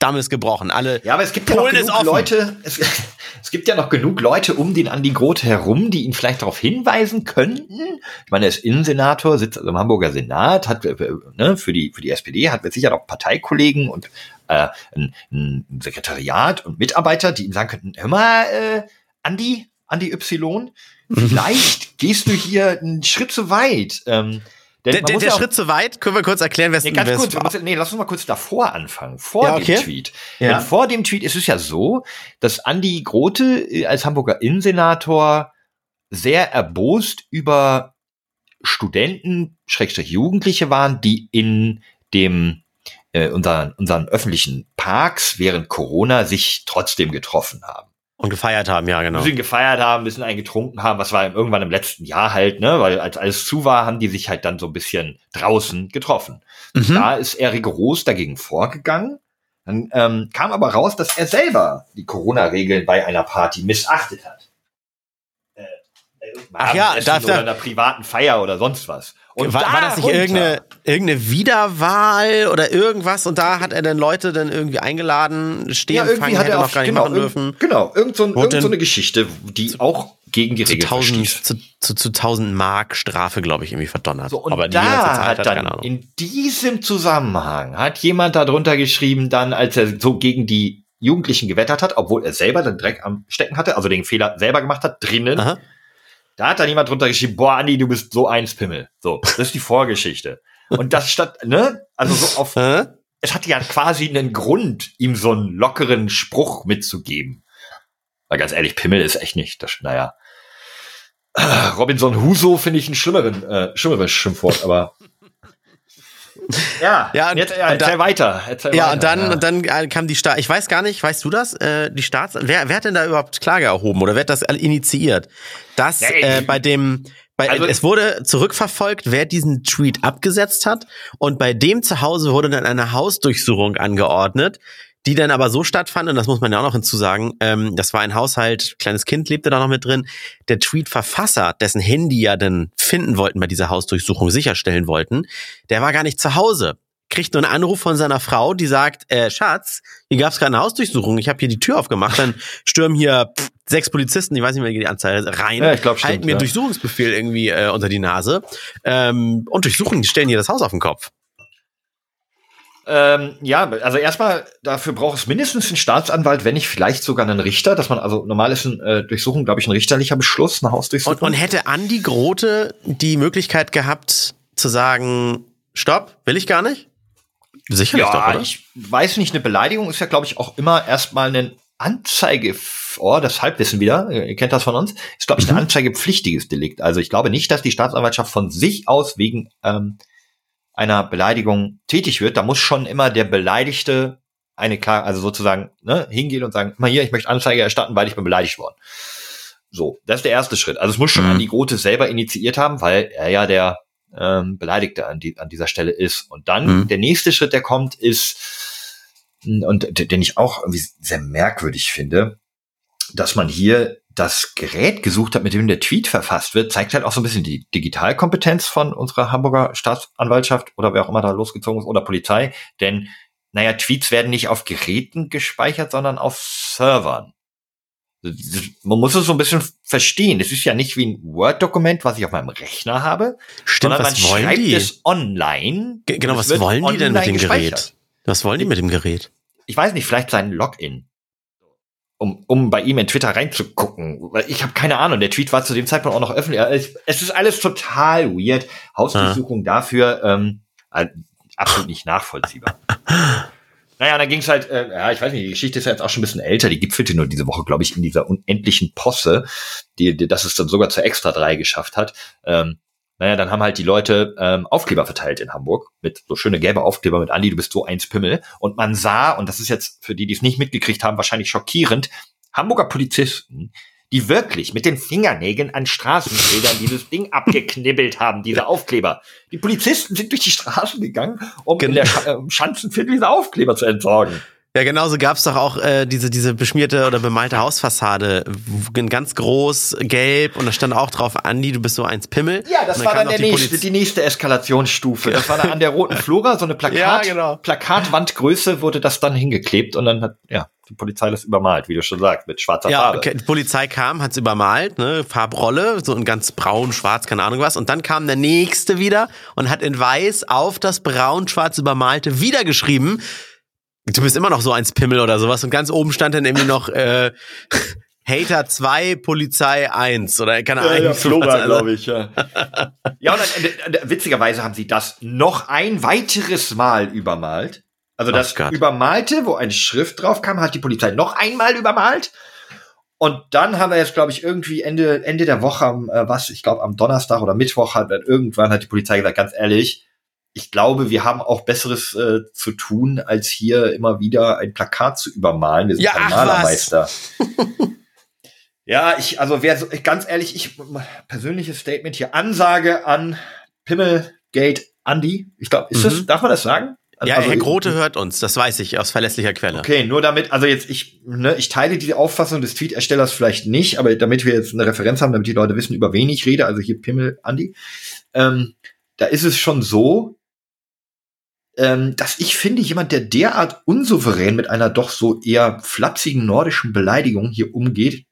Damm ist gebrochen. Alle ja, aber es gibt ja noch genug Leute, es, es, gibt ja noch genug Leute um den Andi Groth herum, die ihn vielleicht darauf hinweisen könnten. Ich meine, er ist Innensenator, sitzt also im Hamburger Senat, hat äh, ne, für die für die SPD hat mit sicher auch Parteikollegen und äh, ein, ein Sekretariat und Mitarbeiter, die ihm sagen könnten: Hör mal, äh, Andi, Andi Y, vielleicht gehst du hier einen Schritt zu weit. Ähm, der, der, der Schritt zu weit, können wir kurz erklären, was nee, ganz kurz, nee, lass uns mal kurz davor anfangen, vor ja, okay. dem Tweet. Ja. Denn vor dem Tweet ist es ja so, dass Andi Grote äh, als Hamburger Innensenator sehr erbost über Studenten, Schrägstrich Jugendliche waren, die in dem äh, unseren, unseren öffentlichen Parks während Corona sich trotzdem getroffen haben. Und gefeiert haben, ja, genau. Ein bisschen gefeiert haben, ein bisschen einen getrunken haben, was war irgendwann im letzten Jahr halt, ne, weil als alles zu war, haben die sich halt dann so ein bisschen draußen getroffen. Mhm. Da ist er rigoros dagegen vorgegangen. Dann ähm, kam aber raus, dass er selber die Corona-Regeln bei einer Party missachtet hat. Ach ja, darf oder einer privaten Feier oder sonst was. Und war, war das nicht irgendeine, irgendeine Wiederwahl oder irgendwas? Und da hat er dann Leute dann irgendwie eingeladen, stehen ja, irgendwie hat er noch gar nicht genau, machen dürfen. Genau, irgend so, irgend so eine Geschichte, die zu, auch gegen die Regeln tausend, zu, zu, zu 1000 Mark Strafe, glaube ich, irgendwie verdonnert. So, und Aber da hat dann in diesem Zusammenhang hat jemand darunter geschrieben, dann, als er so gegen die Jugendlichen gewettert hat, obwohl er selber den Dreck am Stecken hatte, also den Fehler selber gemacht hat, drinnen. Aha da hat dann jemand drunter geschrieben, boah, Andi, du bist so eins Pimmel. So, das ist die Vorgeschichte. Und das statt, ne, also so auf, es hat ja quasi einen Grund, ihm so einen lockeren Spruch mitzugeben. Weil ganz ehrlich, Pimmel ist echt nicht, das, naja. Robinson Huso finde ich ein schlimmeren, äh, schlimmeres Schimpfwort, aber ja, ja, und, jetzt, ja, erzähl weiter. Erzähl ja, weiter, und dann, ja. und dann äh, kam die Staat, ich weiß gar nicht, weißt du das? Äh, die Staats, wer, wer hat denn da überhaupt Klage erhoben oder wer hat das initiiert? Das ja, äh, bei dem, bei, also, es wurde zurückverfolgt, wer diesen Tweet abgesetzt hat und bei dem zu Hause wurde dann eine Hausdurchsuchung angeordnet, die dann aber so stattfand, und das muss man ja auch noch hinzusagen, ähm, das war ein Haushalt, kleines Kind lebte da noch mit drin, der Tweet-Verfasser, dessen Handy ja dann finden wollten bei dieser Hausdurchsuchung, sicherstellen wollten, der war gar nicht zu Hause. Kriegt nur einen Anruf von seiner Frau, die sagt, äh, Schatz, hier gab es gerade eine Hausdurchsuchung, ich habe hier die Tür aufgemacht, dann stürmen hier pff, sechs Polizisten, ich weiß nicht mehr die Anzahl, rein, ja, ich glaub, stimmt, halten mir ja. Durchsuchungsbefehl irgendwie äh, unter die Nase ähm, und durchsuchen, stellen hier das Haus auf den Kopf. Ähm, ja, also erstmal, dafür braucht es mindestens einen Staatsanwalt, wenn nicht vielleicht sogar einen Richter, dass man, also normal ist eine äh, Durchsuchung, glaube ich, ein richterlicher Beschluss, eine Hausdurchsuchung. Und, und hätte Andi Grote die Möglichkeit gehabt, zu sagen, stopp, will ich gar nicht? Sicherlich ja, doch, oder? ich weiß nicht, eine Beleidigung ist ja, glaube ich, auch immer erstmal ein Anzeige, oh, das Halbwissen wieder, ihr kennt das von uns, ist, glaube ich, ein mhm. anzeigepflichtiges Delikt. Also ich glaube nicht, dass die Staatsanwaltschaft von sich aus wegen ähm, einer Beleidigung tätig wird, da muss schon immer der Beleidigte eine klar, also sozusagen ne, hingehen und sagen, mal hier, ich möchte Anzeige erstatten, weil ich bin beleidigt worden. So, das ist der erste Schritt. Also es muss schon mhm. Andi Grote selber initiiert haben, weil er ja der ähm, Beleidigte an, die, an dieser Stelle ist. Und dann mhm. der nächste Schritt, der kommt, ist, und den ich auch irgendwie sehr merkwürdig finde, dass man hier das Gerät gesucht hat, mit dem der Tweet verfasst wird, zeigt halt auch so ein bisschen die Digitalkompetenz von unserer Hamburger Staatsanwaltschaft oder wer auch immer da losgezogen ist oder Polizei. Denn, naja, Tweets werden nicht auf Geräten gespeichert, sondern auf Servern. Man muss es so ein bisschen verstehen. Es ist ja nicht wie ein Word-Dokument, was ich auf meinem Rechner habe, Stimmt, sondern man schreibt die? es online. G genau, was wollen die denn mit dem Gerät? Was wollen die mit dem Gerät? Ich weiß nicht, vielleicht sein Login um, um bei ihm in Twitter reinzugucken. Weil ich habe keine Ahnung, der Tweet war zu dem Zeitpunkt auch noch öffentlich. Es, es ist alles total weird. Hausdurchsuchung ja. dafür ähm, äh, absolut nicht nachvollziehbar. naja, dann ging es halt, äh, ja, ich weiß nicht, die Geschichte ist ja jetzt auch schon ein bisschen älter, die gipfelte nur diese Woche, glaube ich, in dieser unendlichen Posse, die, die das es dann sogar zur Extra 3 geschafft hat. Ähm, naja, dann haben halt die Leute ähm, Aufkleber verteilt in Hamburg mit so schöne gelbe Aufkleber mit Andi, du bist so eins Pimmel. Und man sah, und das ist jetzt für die, die es nicht mitgekriegt haben, wahrscheinlich schockierend, Hamburger Polizisten, die wirklich mit den Fingernägeln an Straßenschildern dieses Ding abgeknibbelt haben, diese Aufkleber. Die Polizisten sind durch die Straßen gegangen, um in der Sch äh, Schanzenviertel diese Aufkleber zu entsorgen. Ja, genauso gab's doch auch äh, diese, diese beschmierte oder bemalte Hausfassade, ganz groß, gelb und da stand auch drauf, Andi, du bist so eins Pimmel. Ja, das Und war dann der die nächste, Poliz- die nächste Eskalationsstufe. Das war dann an der roten Flora, so eine Plakat, Ja, genau. Plakatwandgröße wurde das dann hingeklebt und dann hat, ja, die Polizei das übermalt, wie du schon sagst, mit schwarzer Ja, Farbe. okay, die Polizei kam, hat's übermalt, ne, Farbrolle, so in ganz braun, schwarz, keine Ahnung was. Und dann kam der nächste wieder und hat in weiß auf das braun-schwarz übermalte wieder geschrieben, du bist immer noch so eins Pimmel oder sowas. Und ganz oben stand dann irgendwie noch äh, Hater 2, Polizei 1 oder keine Ahnung. sowas. Also, ich, ja. ja, und dann, äh, äh, witzigerweise haben sie das noch ein weiteres Mal übermalt. Also das Gott. Übermalte, wo eine Schrift drauf kam, hat die Polizei noch einmal übermalt. Und dann haben wir jetzt, glaube ich, irgendwie Ende, Ende der Woche, am, äh, was, ich glaube am Donnerstag oder Mittwoch hat dann irgendwann hat die Polizei gesagt, ganz ehrlich, ich glaube, wir haben auch Besseres äh, zu tun, als hier immer wieder ein Plakat zu übermalen. Wir sind Ja, was. Malermeister. ja, ich, also wer so, ganz ehrlich, ich persönliches Statement hier, Ansage an Pimmelgate Andy. Ich glaube, ist das, Mhm. darf man das sagen? Ja, Also, Herr Grote hört uns, das weiß ich aus verlässlicher Quelle. Okay, nur damit, also jetzt ich, ne, ich teile die Auffassung des Tweet-Erstellers vielleicht nicht, aber damit wir jetzt eine Referenz haben, damit die Leute wissen, über wen ich rede, also hier Pimmel Andi, ähm, da ist es schon so, ähm, dass ich finde, jemand, der derart unsouverän mit einer doch so eher flapsigen nordischen Beleidigung hier umgeht,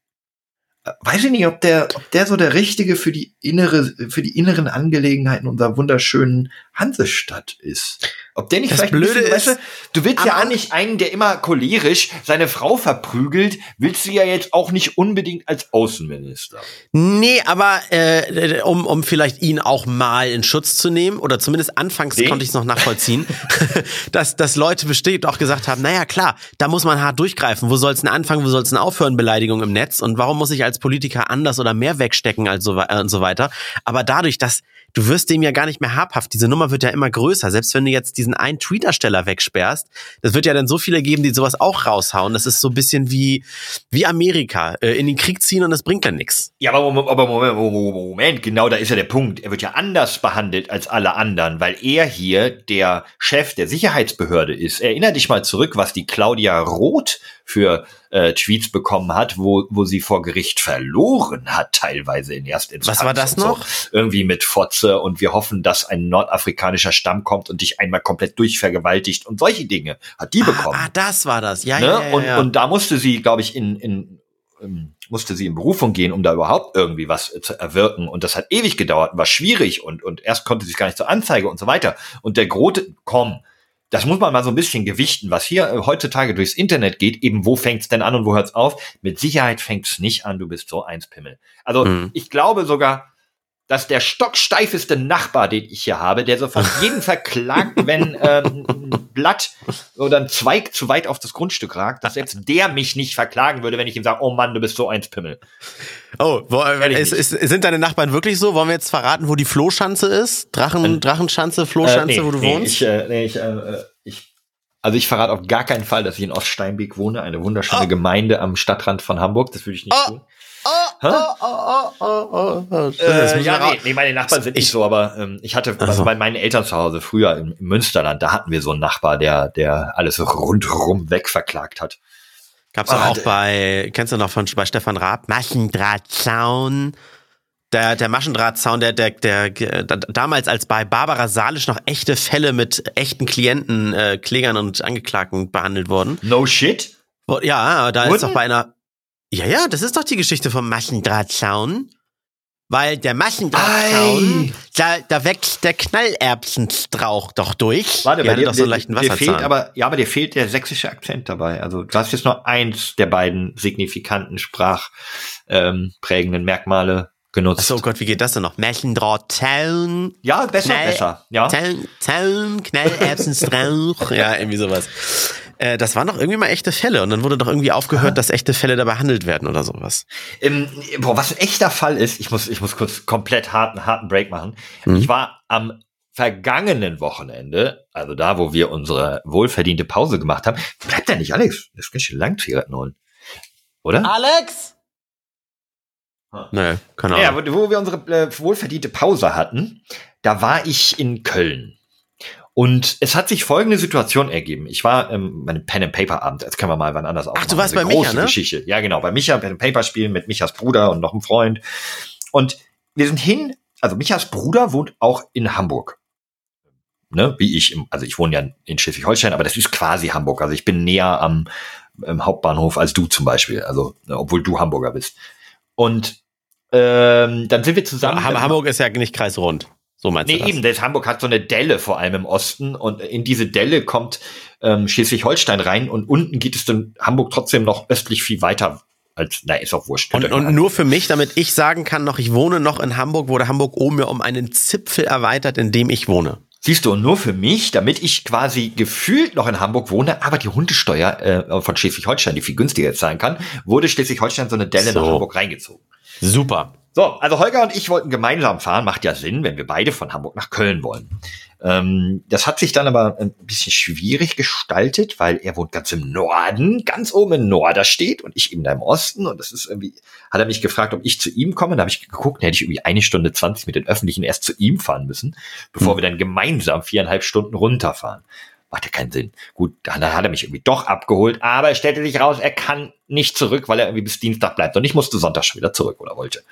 äh, weiß ich nicht, ob der, ob der so der Richtige für die innere, für die inneren Angelegenheiten unserer wunderschönen Hansestadt ist. Ob der nicht Das vielleicht Blöde bisschen, ist, weißt du, du willst ja nicht einen, der immer cholerisch seine Frau verprügelt, willst du ja jetzt auch nicht unbedingt als Außenminister. Nee, aber äh, um, um vielleicht ihn auch mal in Schutz zu nehmen, oder zumindest anfangs Nee. konnte ich es noch nachvollziehen, dass, dass Leute bestimmt auch gesagt haben, naja klar, da muss man hart durchgreifen. Wo soll es denn anfangen, wo soll es denn aufhören, Beleidigung im Netz? Und warum muss ich als Politiker anders oder mehr wegstecken als so, äh, und so weiter? Aber dadurch, dass du wirst dem ja gar nicht mehr habhaft, diese Nummer wird ja immer größer. Selbst wenn du jetzt diesen einen Tweetersteller wegsperrst, das wird ja dann so viele geben, die sowas auch raushauen. Das ist so ein bisschen wie, wie Amerika, äh, in den Krieg ziehen und das bringt dann nichts. Ja, aber aber Moment, Moment, genau da ist ja der Punkt. Er wird ja anders behandelt als alle anderen, weil er hier der Chef der Sicherheitsbehörde ist. Erinner dich mal zurück, was die Claudia Roth für äh, Tweets bekommen hat, wo, wo sie vor Gericht verloren hat, teilweise in Erstinstanz. Was war das und so. noch? Irgendwie mit Fotze und wir hoffen, dass ein nordafrikanischer Stamm kommt und dich einmal komplett durchvergewaltigt und solche Dinge hat die bekommen. Ah, ah, das war das. Ja, Ne? ja, ja, und, ja. und da musste sie, glaube ich, in, in ähm, musste sie in Berufung gehen, um da überhaupt irgendwie was äh, zu erwirken. Und das hat ewig gedauert und war schwierig und, und erst konnte sie es gar nicht zur Anzeige und so weiter. Und der Grote, komm, das muss man mal so ein bisschen gewichten, was hier äh, heutzutage durchs Internet geht, eben wo fängt's denn an und wo hört's auf? Mit Sicherheit fängt's nicht an, du bist so eins Pimmel. Also Mhm. ich glaube sogar, dass der stocksteifeste Nachbar, den ich hier habe, der sofort jeden verklagt, wenn ähm, ein Blatt oder ein Zweig zu weit auf das Grundstück ragt, dass selbst der mich nicht verklagen würde, wenn ich ihm sage, oh Mann, du bist so eins Pimmel. Oh, wo, Ehrlich ist, ist, sind deine Nachbarn wirklich so? Wollen wir jetzt verraten, wo die Flohschanze ist? Drachen, Drachenschanze, Flohschanze, Äh, nee, wo du nee, wohnst? Ich, äh, nee, ich, äh, äh, ich, also ich verrate auf gar keinen Fall, dass ich in Oststeinbeek wohne, eine wunderschöne Oh. Gemeinde am Stadtrand von Hamburg. Das würde ich nicht Oh. tun. Oh, oh, oh, oh, oh, oh. Äh, ja, nee, nee, meine Nachbarn sind nicht Ich- so, aber ähm, ich hatte also bei meinen Eltern zu Hause früher im, im Münsterland, da hatten wir so einen Nachbar, der, der alles rundherum wegverklagt hat. Gab's Ah, auch bei, kennst du noch von bei Stefan Raab? Maschendrahtzaun. Der, der Maschendrahtzaun, der, der, der, der, damals als bei Barbara Salisch noch echte Fälle mit echten Klienten, äh, Klägern und Angeklagten behandelt wurden. No shit? Ja, da ist Wurden? doch bei einer. Ja, ja, das ist doch die Geschichte vom Maschendrahtzaun. Weil der Maschendrahtzaun, Ei. da, da wächst der Knallerbsenstrauch doch durch. Warte, die bei dir, doch so einen leichten dir fehlt Wasserzahn. aber, ja, aber dir fehlt der sächsische Akzent dabei. Also du hast jetzt nur eins der beiden signifikanten sprachprägenden ähm, Merkmale genutzt. Achso, oh Gott, wie geht das denn noch? Maschendrahtzaun, Ja, besser, Knall- besser. Ja. Zaun, Zaun, Knallerbsenstrauch. ja, irgendwie sowas. Äh, das waren doch irgendwie mal echte Fälle und dann wurde doch irgendwie aufgehört, dass echte Fälle da behandelt werden oder sowas. Ähm, boah, was ein echter Fall ist, ich muss, ich muss kurz komplett harten, harten Break machen. Mhm. Ich war am vergangenen Wochenende, also da, wo wir unsere wohlverdiente Pause gemacht haben, bleibt da nicht, Alex? Das ist ganz schön lang, Zigaretten holen. Oder? Alex? Nö, keine Ahnung. Ja, wo, wo wir unsere äh, wohlverdiente Pause hatten, da war ich in Köln. Und es hat sich folgende Situation ergeben. Ich war ähm, bei einem Pen and Paper Abend. Jetzt können wir mal wann anders aufmachen. Ach, du warst Eine bei Micha, ne? Geschichte. Ja, genau. Bei Micha Pen and Paper spielen mit Michas Bruder und noch einem Freund. Und wir sind hin. Also Michas Bruder wohnt auch in Hamburg. Ne, wie ich. Im, also ich wohne ja in Schleswig-Holstein, aber das ist quasi Hamburg. Also ich bin näher am, Hauptbahnhof als du zum Beispiel. Also ne, obwohl du Hamburger bist. Und ähm, dann sind wir zusammen. Ham- Hamburg ist ja nicht kreisrund. So meinst Nee, du das? eben, das Hamburg hat so eine Delle vor allem im Osten und in diese Delle kommt ähm, Schleswig-Holstein rein und unten geht es dann Hamburg trotzdem noch östlich viel weiter als, na, ist auch wurscht. Und, und nur für mich, damit ich sagen kann, noch ich wohne noch in Hamburg, wurde Hamburg oben mir um einen Zipfel erweitert, in dem ich wohne. Siehst du, und nur für mich, damit ich quasi gefühlt noch in Hamburg wohne, aber die Hundesteuer äh, von Schleswig-Holstein, die viel günstiger sein kann, wurde Schleswig-Holstein so eine Delle So. nach Hamburg reingezogen. Super. So, also Holger und ich wollten gemeinsam fahren, macht ja Sinn, wenn wir beide von Hamburg nach Köln wollen. Ähm, das hat sich dann aber ein bisschen schwierig gestaltet, weil er wohnt ganz im Norden, ganz oben in Norderstedt und ich eben da im Osten und das ist irgendwie, hat er mich gefragt, ob ich zu ihm komme, da habe ich geguckt, da hätte ich irgendwie eine Stunde zwanzig mit den Öffentlichen erst zu ihm fahren müssen, bevor wir dann gemeinsam viereinhalb Stunden runterfahren. Macht ja keinen Sinn. Gut, dann hat er mich irgendwie doch abgeholt, aber es stellte sich raus, er kann nicht zurück, weil er irgendwie bis Dienstag bleibt und ich musste Sonntag schon wieder zurück oder wollte.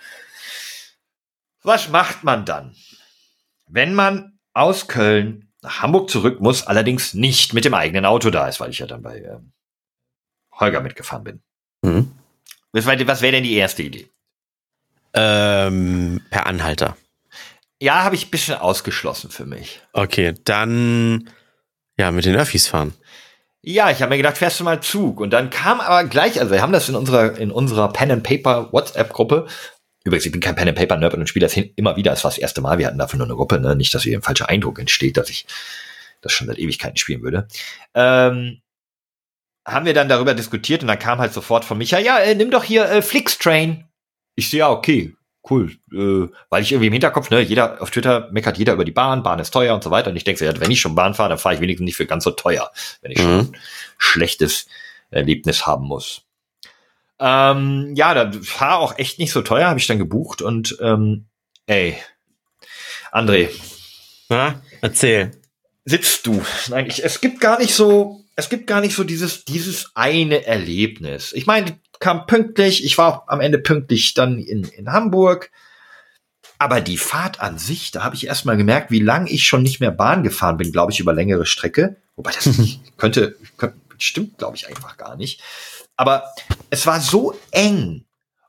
Was macht man dann? Wenn man aus Köln nach Hamburg zurück muss, allerdings nicht mit dem eigenen Auto da ist, weil ich ja dann bei ähm, Holger mitgefahren bin. Mhm. Was, was wäre denn die erste Idee? Ähm, per Anhalter. Ja, habe ich ein bisschen ausgeschlossen für mich. Okay, dann ja, mit den Öffis fahren. Ja, ich habe mir gedacht, fährst du mal Zug. Und dann kam aber gleich, also wir haben das in unserer, in unserer Pen and Paper WhatsApp-Gruppe. Übrigens, ich bin kein Pen and Paper Nerd und spiele das hin, immer wieder. Es war das erste Mal. Wir hatten dafür nur eine Gruppe, ne? Nicht, dass hier ein falscher Eindruck entsteht, dass ich das schon seit Ewigkeiten spielen würde. Ähm, haben wir dann darüber diskutiert und dann kam halt sofort von Micha, ja, äh, nimm doch hier äh, Flixtrain. Ich sehe, ja, okay, cool. Äh, weil ich irgendwie im Hinterkopf, ne, jeder auf Twitter meckert jeder über die Bahn, Bahn ist teuer und so weiter. Und ich denke so, ja, wenn ich schon Bahn fahre, dann fahre ich wenigstens nicht für ganz so teuer, wenn ich schon Mhm. ein schlechtes Erlebnis haben muss. Ähm, ja, da war auch echt nicht so teuer, habe ich dann gebucht und ähm, ey, André, Na, erzähl. sitzt du? Nein, ich, es gibt gar nicht so, es gibt gar nicht so dieses, dieses eine Erlebnis. Ich meine, kam pünktlich, ich war am Ende pünktlich dann in, in Hamburg. Aber die Fahrt an sich, da habe ich erst mal gemerkt, wie lang ich schon nicht mehr Bahn gefahren bin, glaube ich, über längere Strecke. Wobei das nicht, könnte, könnte, stimmt, glaube ich, einfach gar nicht. Aber es war so eng.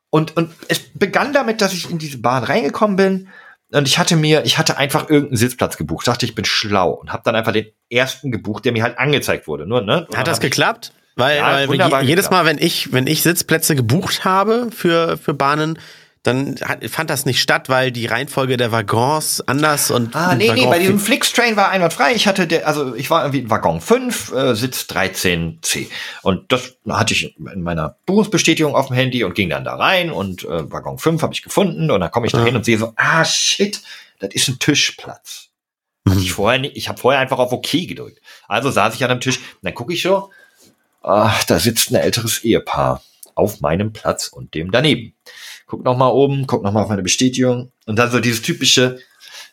Und, und es begann damit, dass ich in diese Bahn reingekommen bin und ich hatte mir, ich hatte einfach irgendeinen Sitzplatz gebucht, dachte, ich bin schlau und habe dann einfach den ersten gebucht, der mir halt angezeigt wurde. Nur, ne? Hat das geklappt? Weil, Ja, weil jedes geklappt. Mal, wenn ich, wenn ich Sitzplätze gebucht habe für, für Bahnen, dann hat, fand das nicht statt, weil die Reihenfolge der Waggons anders und Ah, nee, nee, Waggon- bei diesem Flixtrain war einwandfrei. Ich hatte der, also ich war irgendwie in Waggon 5, äh, Sitz 13c. Und das hatte ich in meiner Buchungsbestätigung auf dem Handy und ging dann da rein und äh, Waggon 5 habe ich gefunden und dann komme ich da hin und sehe so, ah shit, das ist ein Tischplatz. Hatte ich vorher nicht, ich habe vorher einfach auf OK gedrückt. Also saß ich an einem Tisch, und dann gucke ich so, ach, da sitzt ein älteres Ehepaar auf meinem Platz und dem daneben. Guck noch mal oben, guck noch mal auf meine Bestätigung und dann so dieses typische,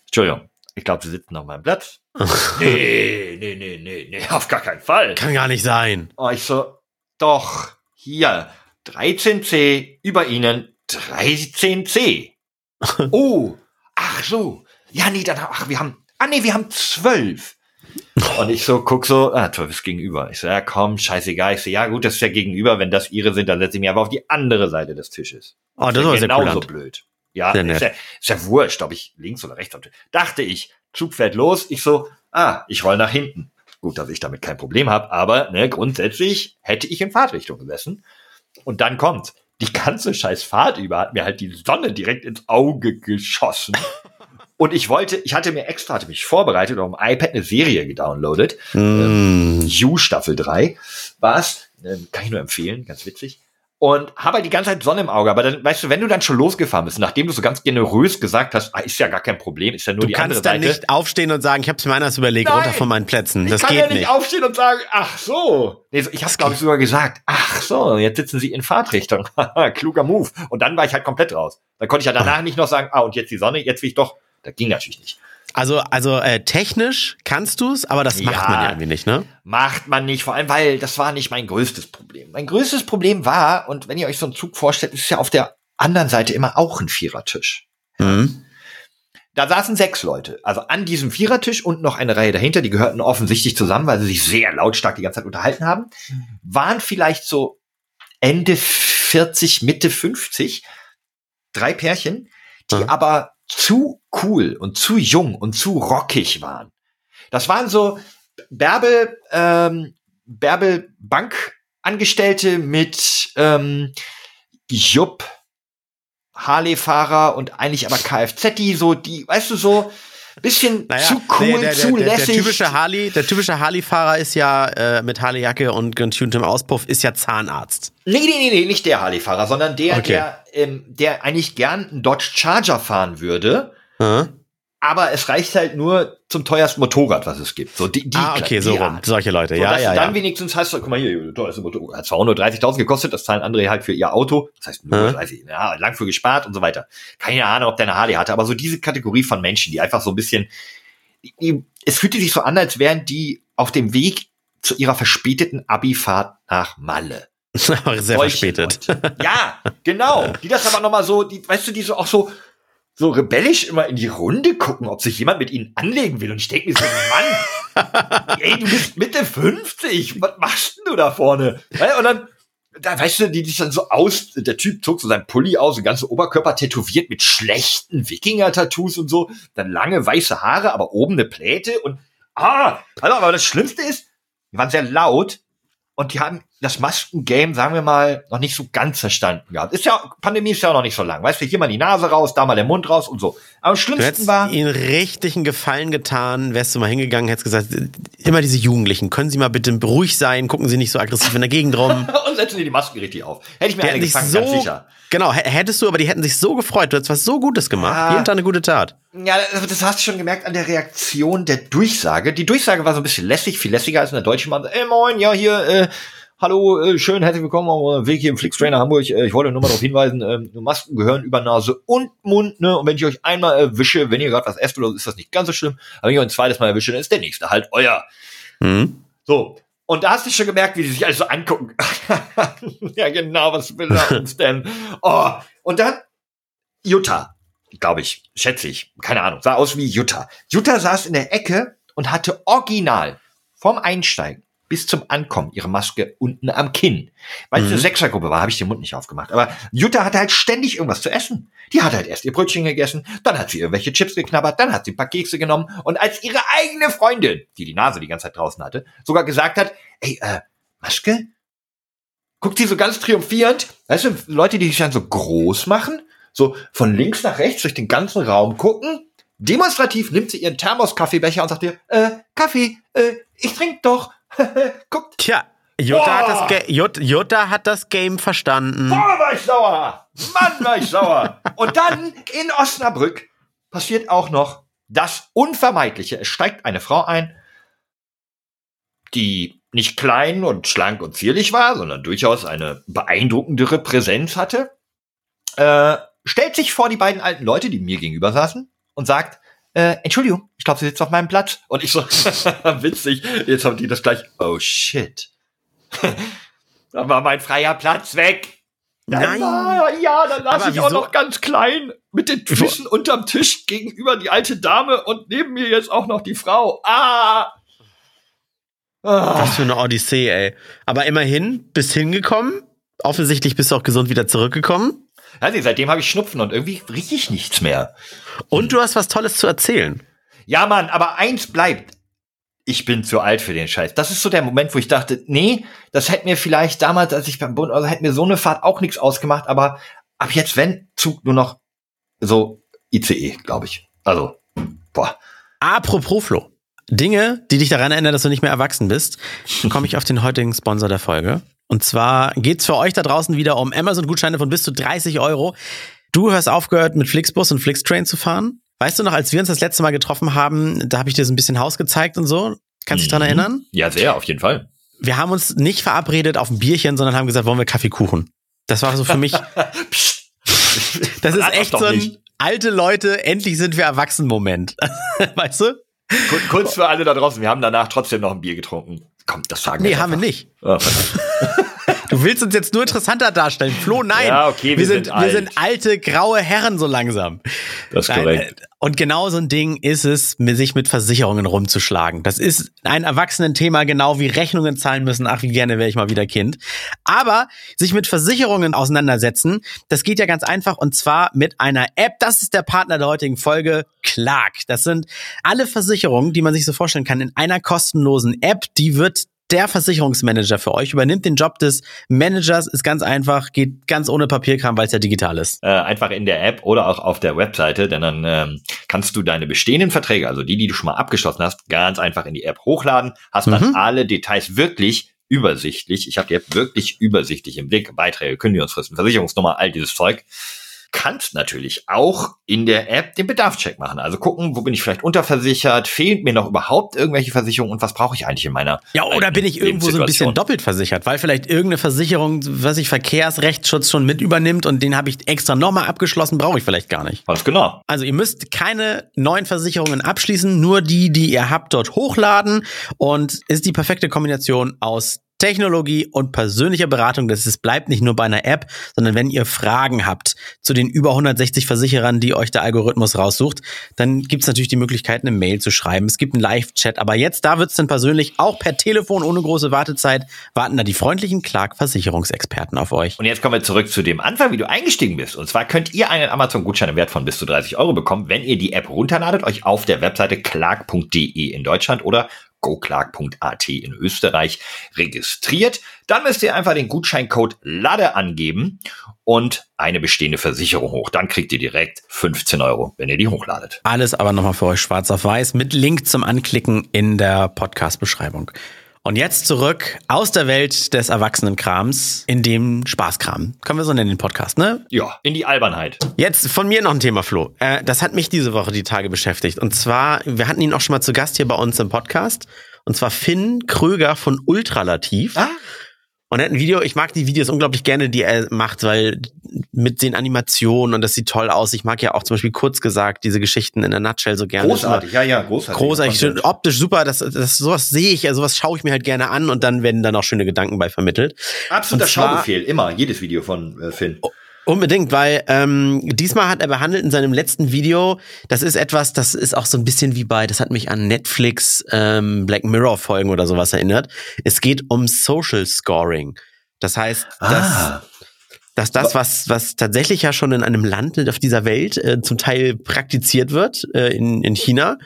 Entschuldigung, ich glaube, Sie sitzen auf meinem Platz. nee, nee, nee, nee, nee, auf gar keinen Fall. Kann gar nicht sein. Oh, ich so, doch, hier, 13c, über Ihnen 13c. oh, ach so. Ja, nee, dann, ach, wir haben, ah nee, wir haben 12. Und ich so, guck so, ah, 12 ist gegenüber. Ich so, ja komm, scheißegal. Ich so, ja gut, das ist ja gegenüber. Wenn das Ihre sind, dann setze ich mich einfach auf die andere Seite des Tisches. Oh, das war sehr genauso blöd. Ja, ist ja, ist ja wurscht, ob ich links oder rechts habe. Dachte ich, Zug fährt los. Ich so, ah, ich roll nach hinten. Gut, dass ich damit kein Problem habe, aber ne, grundsätzlich hätte ich in Fahrtrichtung gesessen. Und dann kommt, die ganze scheiß Fahrt über hat mir halt die Sonne direkt ins Auge geschossen. Und ich wollte, ich hatte mir extra, hatte mich vorbereitet und auf dem iPad eine Serie gedownloadet. Mm. You Staffel 3 war's. Ähm, Kann ich nur empfehlen, ganz witzig. Und habe halt die ganze Zeit Sonne im Auge. Aber dann, weißt du, wenn du dann schon losgefahren bist, nachdem du so ganz generös gesagt hast, ah, ist ja gar kein Problem, ist ja nur Du die andere kannst dann Seite. nicht aufstehen und sagen, ich habe es mir anders überlegt, Nein. runter von meinen Plätzen. Das ich kann geht ja nicht, nicht. aufstehen und sagen, ach so. Nee, ich habe glaube ich sogar gesagt, ach so, jetzt sitzen sie in Fahrtrichtung. Haha, Kluger Move. Und dann war ich halt komplett raus. Dann konnte ich ja danach nicht noch sagen, ah, und jetzt die Sonne, jetzt will ich doch. Das ging natürlich nicht. Also, also äh, technisch kannst du es, aber das macht Ja. man ja irgendwie nicht, ne? Macht man nicht, vor allem, weil das war nicht mein größtes Problem. Mein größtes Problem war, und wenn ihr euch so einen Zug vorstellt, ist ja auf der anderen Seite immer auch ein Vierertisch. Mhm. Da saßen sechs Leute, also an diesem Vierertisch und noch eine Reihe dahinter, die gehörten offensichtlich zusammen, weil sie sich sehr lautstark die ganze Zeit unterhalten haben, waren vielleicht so Ende 40, Mitte 50, drei Pärchen, die Mhm. aber zu cool und zu jung und zu rockig waren. Das waren so Bärbel, ähm, Bärbel Bankangestellte mit ähm, Jupp Harley-Fahrer und eigentlich aber Kfz, die so, die, weißt du, so bisschen zu cool, nee, der, zu der, der, lässig. der typische Harley, der typische Harley-Fahrer ist ja äh, mit Harley-Jacke und getuntem Auspuff ist ja Zahnarzt. nee, nee, nee, nee, nicht der Harley-Fahrer, sondern der, Okay. der, ähm, der eigentlich gern einen Dodge Charger fahren würde. Äh? Aber es reicht halt nur zum teuersten Motorrad, was es gibt. So die, die Ah, okay, so die rum. Art. Solche Leute, So, ja, ja, du dann ja. wenigstens hast, guck mal hier, teuerste Motorrad. Hat zwar auch nur 30.000 gekostet, das zahlen andere halt für ihr Auto. Das heißt nur Hm. 30, ja, lang für gespart und so weiter. Keine Ahnung, ob der eine Harley hatte, aber so diese Kategorie von Menschen, die einfach so ein bisschen, die, es fühlte sich so an, als wären die auf dem Weg zu ihrer verspäteten Abifahrt nach Malle. Sehr Solche verspätet. Leute. Ja, genau. Die das aber nochmal so, die, weißt du, die so auch so, so rebellisch immer in die Runde gucken, ob sich jemand mit ihnen anlegen will. Und ich denke mir so, Mann, ey, du bist Mitte 50, was machst denn du da vorne? Und dann, da weißt du, die dich dann so aus, der Typ zog so seinen Pulli aus, den ganzen Oberkörper tätowiert mit schlechten Wikinger-Tattoos und so, dann lange weiße Haare, aber oben eine Pläte und, ah, also, aber das Schlimmste ist, die waren sehr laut und die haben das Maskengame, sagen wir mal, noch nicht so ganz verstanden gehabt. Ist ja, Pandemie ist ja auch noch nicht so lang. Weißt du, hier mal die Nase raus, da mal der Mund raus und so. Aber am schlimmsten war, ihnen richtig einen Gefallen getan, wärst du mal hingegangen, hättest gesagt, immer diese Jugendlichen, können Sie mal bitte ruhig sein, gucken Sie nicht so aggressiv in der Gegend rum. und setzen die die Masken richtig auf. Hätte ich mir Die eine gefangen, so, ganz sicher. genau, hättest du, aber die hätten sich so gefreut, du hättest was so Gutes gemacht, Ja. jeden Tag eine gute Tat. Ja, das, das hast du schon gemerkt an der Reaktion der Durchsage. Die Durchsage war so ein bisschen lässig, viel lässiger als in der deutschen Mann. Ey, moin, ja, hier, äh, hallo, äh, schön, herzlich willkommen auf eurem Weg hier im Flixtrainer Hamburg. Äh, ich wollte nur mal darauf hinweisen, ähm, Masken gehören über Nase und Mund, ne? Und wenn ich euch einmal erwische, wenn ihr gerade was esst oder so, ist das nicht ganz so schlimm. Aber wenn ich euch ein zweites Mal erwische, dann ist der nächste halt euer. Mhm. So. Und da hast du schon gemerkt, wie die sich alle so angucken. ja, genau, was will er uns denn? Oh, und dann Jutta, glaube ich, schätze ich, keine Ahnung, sah aus wie Jutta. Jutta saß in der Ecke und hatte original vom Einsteigen bis zum Ankommen ihre Maske unten am Kinn. Weil es Mhm. eine Sechsergruppe war, habe ich den Mund nicht aufgemacht. Aber Jutta hatte halt ständig irgendwas zu essen. Die hat halt erst ihr Brötchen gegessen, dann hat sie irgendwelche Chips geknabbert, dann hat sie ein paar Kekse genommen und als ihre eigene Freundin, die die Nase die ganze Zeit draußen hatte, sogar gesagt hat, ey, äh, Maske? Guckt sie so ganz triumphierend, weißt du, Leute, die sich dann so groß machen, so von links nach rechts durch den ganzen Raum gucken, demonstrativ nimmt sie ihren Thermos-Kaffeebecher und sagt ihr, äh, Kaffee, äh, ich trink doch. Guckt, Tja, Jutta hat, das Ga- Jut- Jutta hat das Game verstanden. boah, war ich sauer. Mann, war ich sauer. Und dann in Osnabrück passiert auch noch das Unvermeidliche. Es steigt eine Frau ein, die nicht klein und schlank und zierlich war, sondern durchaus eine beeindruckendere Präsenz hatte, äh, stellt sich vor die beiden alten Leute, die mir gegenüber saßen, und sagt, äh, Entschuldigung, ich glaube, sie sitzt auf meinem Platz. Und ich so, witzig, jetzt haben die das gleich, oh shit. da war mein freier Platz weg. Dann Nein. War, ja, dann las ich auch noch ganz klein mit den Füßen unterm Tisch gegenüber die alte Dame und neben mir jetzt auch noch die Frau. Ah! ah. Was für eine Odyssee, ey. Aber immerhin, bist hingekommen. Offensichtlich bist du auch gesund wieder zurückgekommen. Also, seitdem habe ich Schnupfen und irgendwie rieche ich nichts mehr. Und du hast was Tolles zu erzählen. Ja, Mann, aber eins bleibt. Ich bin zu alt für den Scheiß. Das ist so der Moment, wo ich dachte, nee, das hätte mir vielleicht damals, als ich beim Bund, also hätte mir so eine Fahrt auch nichts ausgemacht, aber ab jetzt, wenn, Zug nur noch so ICE, glaube ich. Also, boah. Apropos Flo. Dinge, die dich daran erinnern, dass du nicht mehr erwachsen bist, komme ich auf den heutigen Sponsor der Folge. Und zwar geht's für euch da draußen wieder um Amazon-Gutscheine von bis zu 30 Euro. Du hast aufgehört, mit Flixbus und Flixtrain zu fahren. Weißt du noch, als wir uns das letzte Mal getroffen haben, da habe ich dir so ein bisschen Haus gezeigt und so. Kannst du dich dran Mhm. erinnern? Ja, sehr, auf jeden Fall. Wir haben uns nicht verabredet auf ein Bierchen, sondern haben gesagt, wollen wir Kaffeekuchen. Das war so für mich, das ist echt so ein alte Leute, endlich sind wir erwachsen Moment. weißt du? Kurz für alle da draußen, wir haben danach trotzdem noch ein Bier getrunken. Komm, das sagen wir. Nee, haben wir nicht. Oh, Du willst uns jetzt nur interessanter darstellen. Flo, nein. Ja, okay, wir, wir sind, sind wir sind alte, graue Herren so langsam. Das ist korrekt. Und genau so ein Ding ist es, sich mit Versicherungen rumzuschlagen. Das ist ein Erwachsenen-Thema, genau wie Rechnungen zahlen müssen. Ach, wie gerne wäre ich mal wieder Kind. Aber sich mit Versicherungen auseinandersetzen, das geht ja ganz einfach und zwar mit einer App. Das ist der Partner der heutigen Folge, Clark. Das sind alle Versicherungen, die man sich so vorstellen kann, in einer kostenlosen App. Die wird der Versicherungsmanager für euch, übernimmt den Job des Managers, ist ganz einfach, geht ganz ohne Papierkram, weil es ja digital ist. Äh, einfach in der App oder auch auf der Webseite, denn dann ähm, kannst du deine bestehenden Verträge, also die, die du schon mal abgeschlossen hast, ganz einfach in die App hochladen, hast dann mhm. alle Details wirklich übersichtlich. Ich habe die App wirklich übersichtlich im Blick. Beiträge, Kündigungsfristen, Versicherungsnummer, all dieses Zeug kannst natürlich auch in der App den Bedarfscheck machen. Also gucken, wo bin ich vielleicht unterversichert, fehlt mir noch überhaupt irgendwelche Versicherungen und was brauche ich eigentlich in meiner Ja, oder bin ich irgendwo so ein bisschen doppelt versichert, weil vielleicht irgendeine Versicherung, was ich Verkehrsrechtsschutz schon mit übernimmt und den habe ich extra nochmal abgeschlossen, brauche ich vielleicht gar nicht. Ganz genau. Also ihr müsst keine neuen Versicherungen abschließen, nur die, die ihr habt, dort hochladen und ist die perfekte Kombination aus Technologie und persönliche Beratung. Das ist, bleibt nicht nur bei einer App, sondern wenn ihr Fragen habt zu den über 160 Versicherern, die euch der Algorithmus raussucht, dann gibt es natürlich die Möglichkeit, eine Mail zu schreiben. Es gibt einen Live-Chat, aber jetzt, da wird es dann persönlich auch per Telefon ohne große Wartezeit, warten da die freundlichen Clark-Versicherungsexperten auf euch. Und jetzt kommen wir zurück zu dem Anfang, wie du eingestiegen bist. Und zwar könnt ihr einen Amazon-Gutschein im Wert von bis zu 30 Euro bekommen, wenn ihr die App runterladet, euch auf der Webseite clark.de in Deutschland oder goclark.at in Österreich registriert. Dann müsst ihr einfach den Gutscheincode LADE angeben und eine bestehende Versicherung hoch. Dann kriegt ihr direkt 15 Euro, wenn ihr die hochladet. Alles aber nochmal für euch schwarz auf weiß mit Link zum Anklicken in der Podcast-Beschreibung. Und jetzt zurück aus der Welt des Erwachsenenkrams in dem Spaßkram. Können wir so nennen den Podcast, ne? Ja, in die Albernheit. Jetzt von mir noch ein Thema, Flo. Äh, das hat mich diese Woche die Tage beschäftigt. Und zwar, wir hatten ihn auch schon mal zu Gast hier bei uns im Podcast. Und zwar Finn Kröger von Ultralativ. Ah. Und er hat ein Video, ich mag die Videos unglaublich gerne, die er macht, weil mit den Animationen und das sieht toll aus. Ich mag ja auch zum Beispiel kurz gesagt diese Geschichten in der Nutshell so gerne. Großartig, ja, ja, großartig. Großartig, schön, optisch super, das, das, sowas sehe ich, also sowas schaue ich mir halt gerne an und dann werden dann auch schöne Gedanken bei vermittelt. Absoluter Schaubefehl, immer, jedes Video von äh, Finn. Unbedingt, weil ähm, diesmal hat er behandelt in seinem letzten Video, das ist etwas, das ist auch so ein bisschen wie bei, das hat mich an Netflix ähm, Black Mirror Folgen oder sowas erinnert. Es geht um Social Scoring. Das heißt, ah. dass, dass das, was, was tatsächlich ja schon in einem Land auf dieser Welt äh, zum Teil praktiziert wird, äh, in, in China,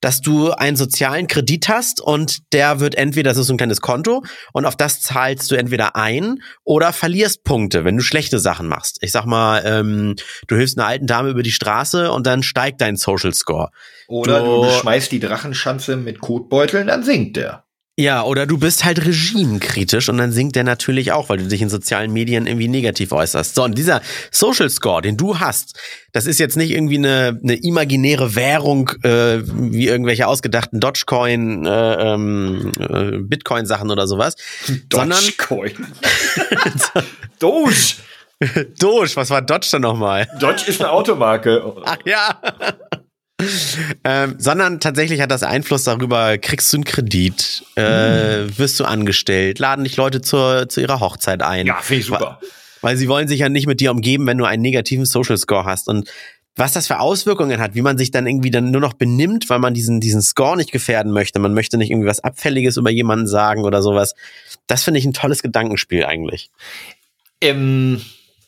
dass du einen sozialen Kredit hast und der wird entweder, das ist so ein kleines Konto und auf das zahlst du entweder ein oder verlierst Punkte, wenn du schlechte Sachen machst. Ich sag mal, ähm, du hilfst einer alten Dame über die Straße und dann steigt dein Social Score. Oder du, du schmeißt die Drachenschanze mit Kotbeuteln, dann sinkt der. Ja, oder du bist halt regimekritisch und dann sinkt der natürlich auch, weil du dich in sozialen Medien irgendwie negativ äußerst. So, und dieser Social Score, den du hast, das ist jetzt nicht irgendwie eine, eine imaginäre Währung äh, wie irgendwelche ausgedachten Dogecoin, äh, ähm, äh, Bitcoin-Sachen oder sowas. Dogecoin. Doge. Doge, was war Dodge denn nochmal? Dodge ist eine Automarke. Ach ja ähm, sondern tatsächlich hat das Einfluss darüber, kriegst du einen Kredit, äh, mhm. wirst du angestellt, laden dich Leute zur, zu ihrer Hochzeit ein. Ja, finde ich super. Weil, weil sie wollen sich ja nicht mit dir umgeben, wenn du einen negativen Social Score hast. Und was das für Auswirkungen hat, wie man sich dann irgendwie dann nur noch benimmt, weil man diesen, diesen Score nicht gefährden möchte. Man möchte nicht irgendwie was Abfälliges über jemanden sagen oder sowas. Das finde ich ein tolles Gedankenspiel eigentlich. Ähm,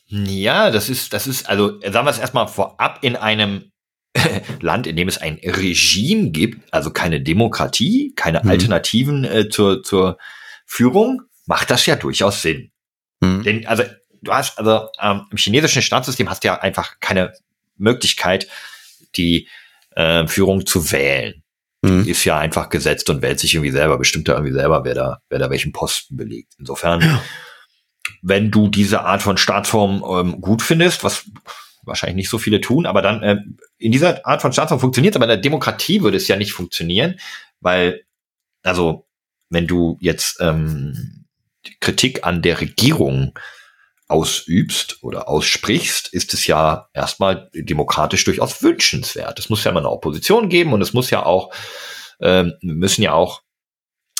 ja, das ist, das ist, also sagen wir es erstmal vorab in einem Land, in dem es ein Regime gibt, also keine Demokratie, keine mhm. Alternativen äh, zur, zur Führung, macht das ja durchaus Sinn. Mhm. Denn, also, du hast, also ähm, im chinesischen Staatssystem hast du ja einfach keine Möglichkeit, die äh, Führung zu wählen. Mhm. Ist ja einfach gesetzt und wählt sich irgendwie selber, bestimmt da irgendwie selber, wer da, wer da welchen Posten belegt. Insofern, ja. wenn du diese Art von Staatsform ähm, gut findest, was wahrscheinlich nicht so viele tun, aber dann äh, in dieser Art von Staatsform funktioniert, aber in der Demokratie würde es ja nicht funktionieren, weil, also, wenn du jetzt ähm, Kritik an der Regierung ausübst oder aussprichst, ist es ja erstmal demokratisch durchaus wünschenswert. Es muss ja immer eine Opposition geben und es muss ja auch, ähm, müssen ja auch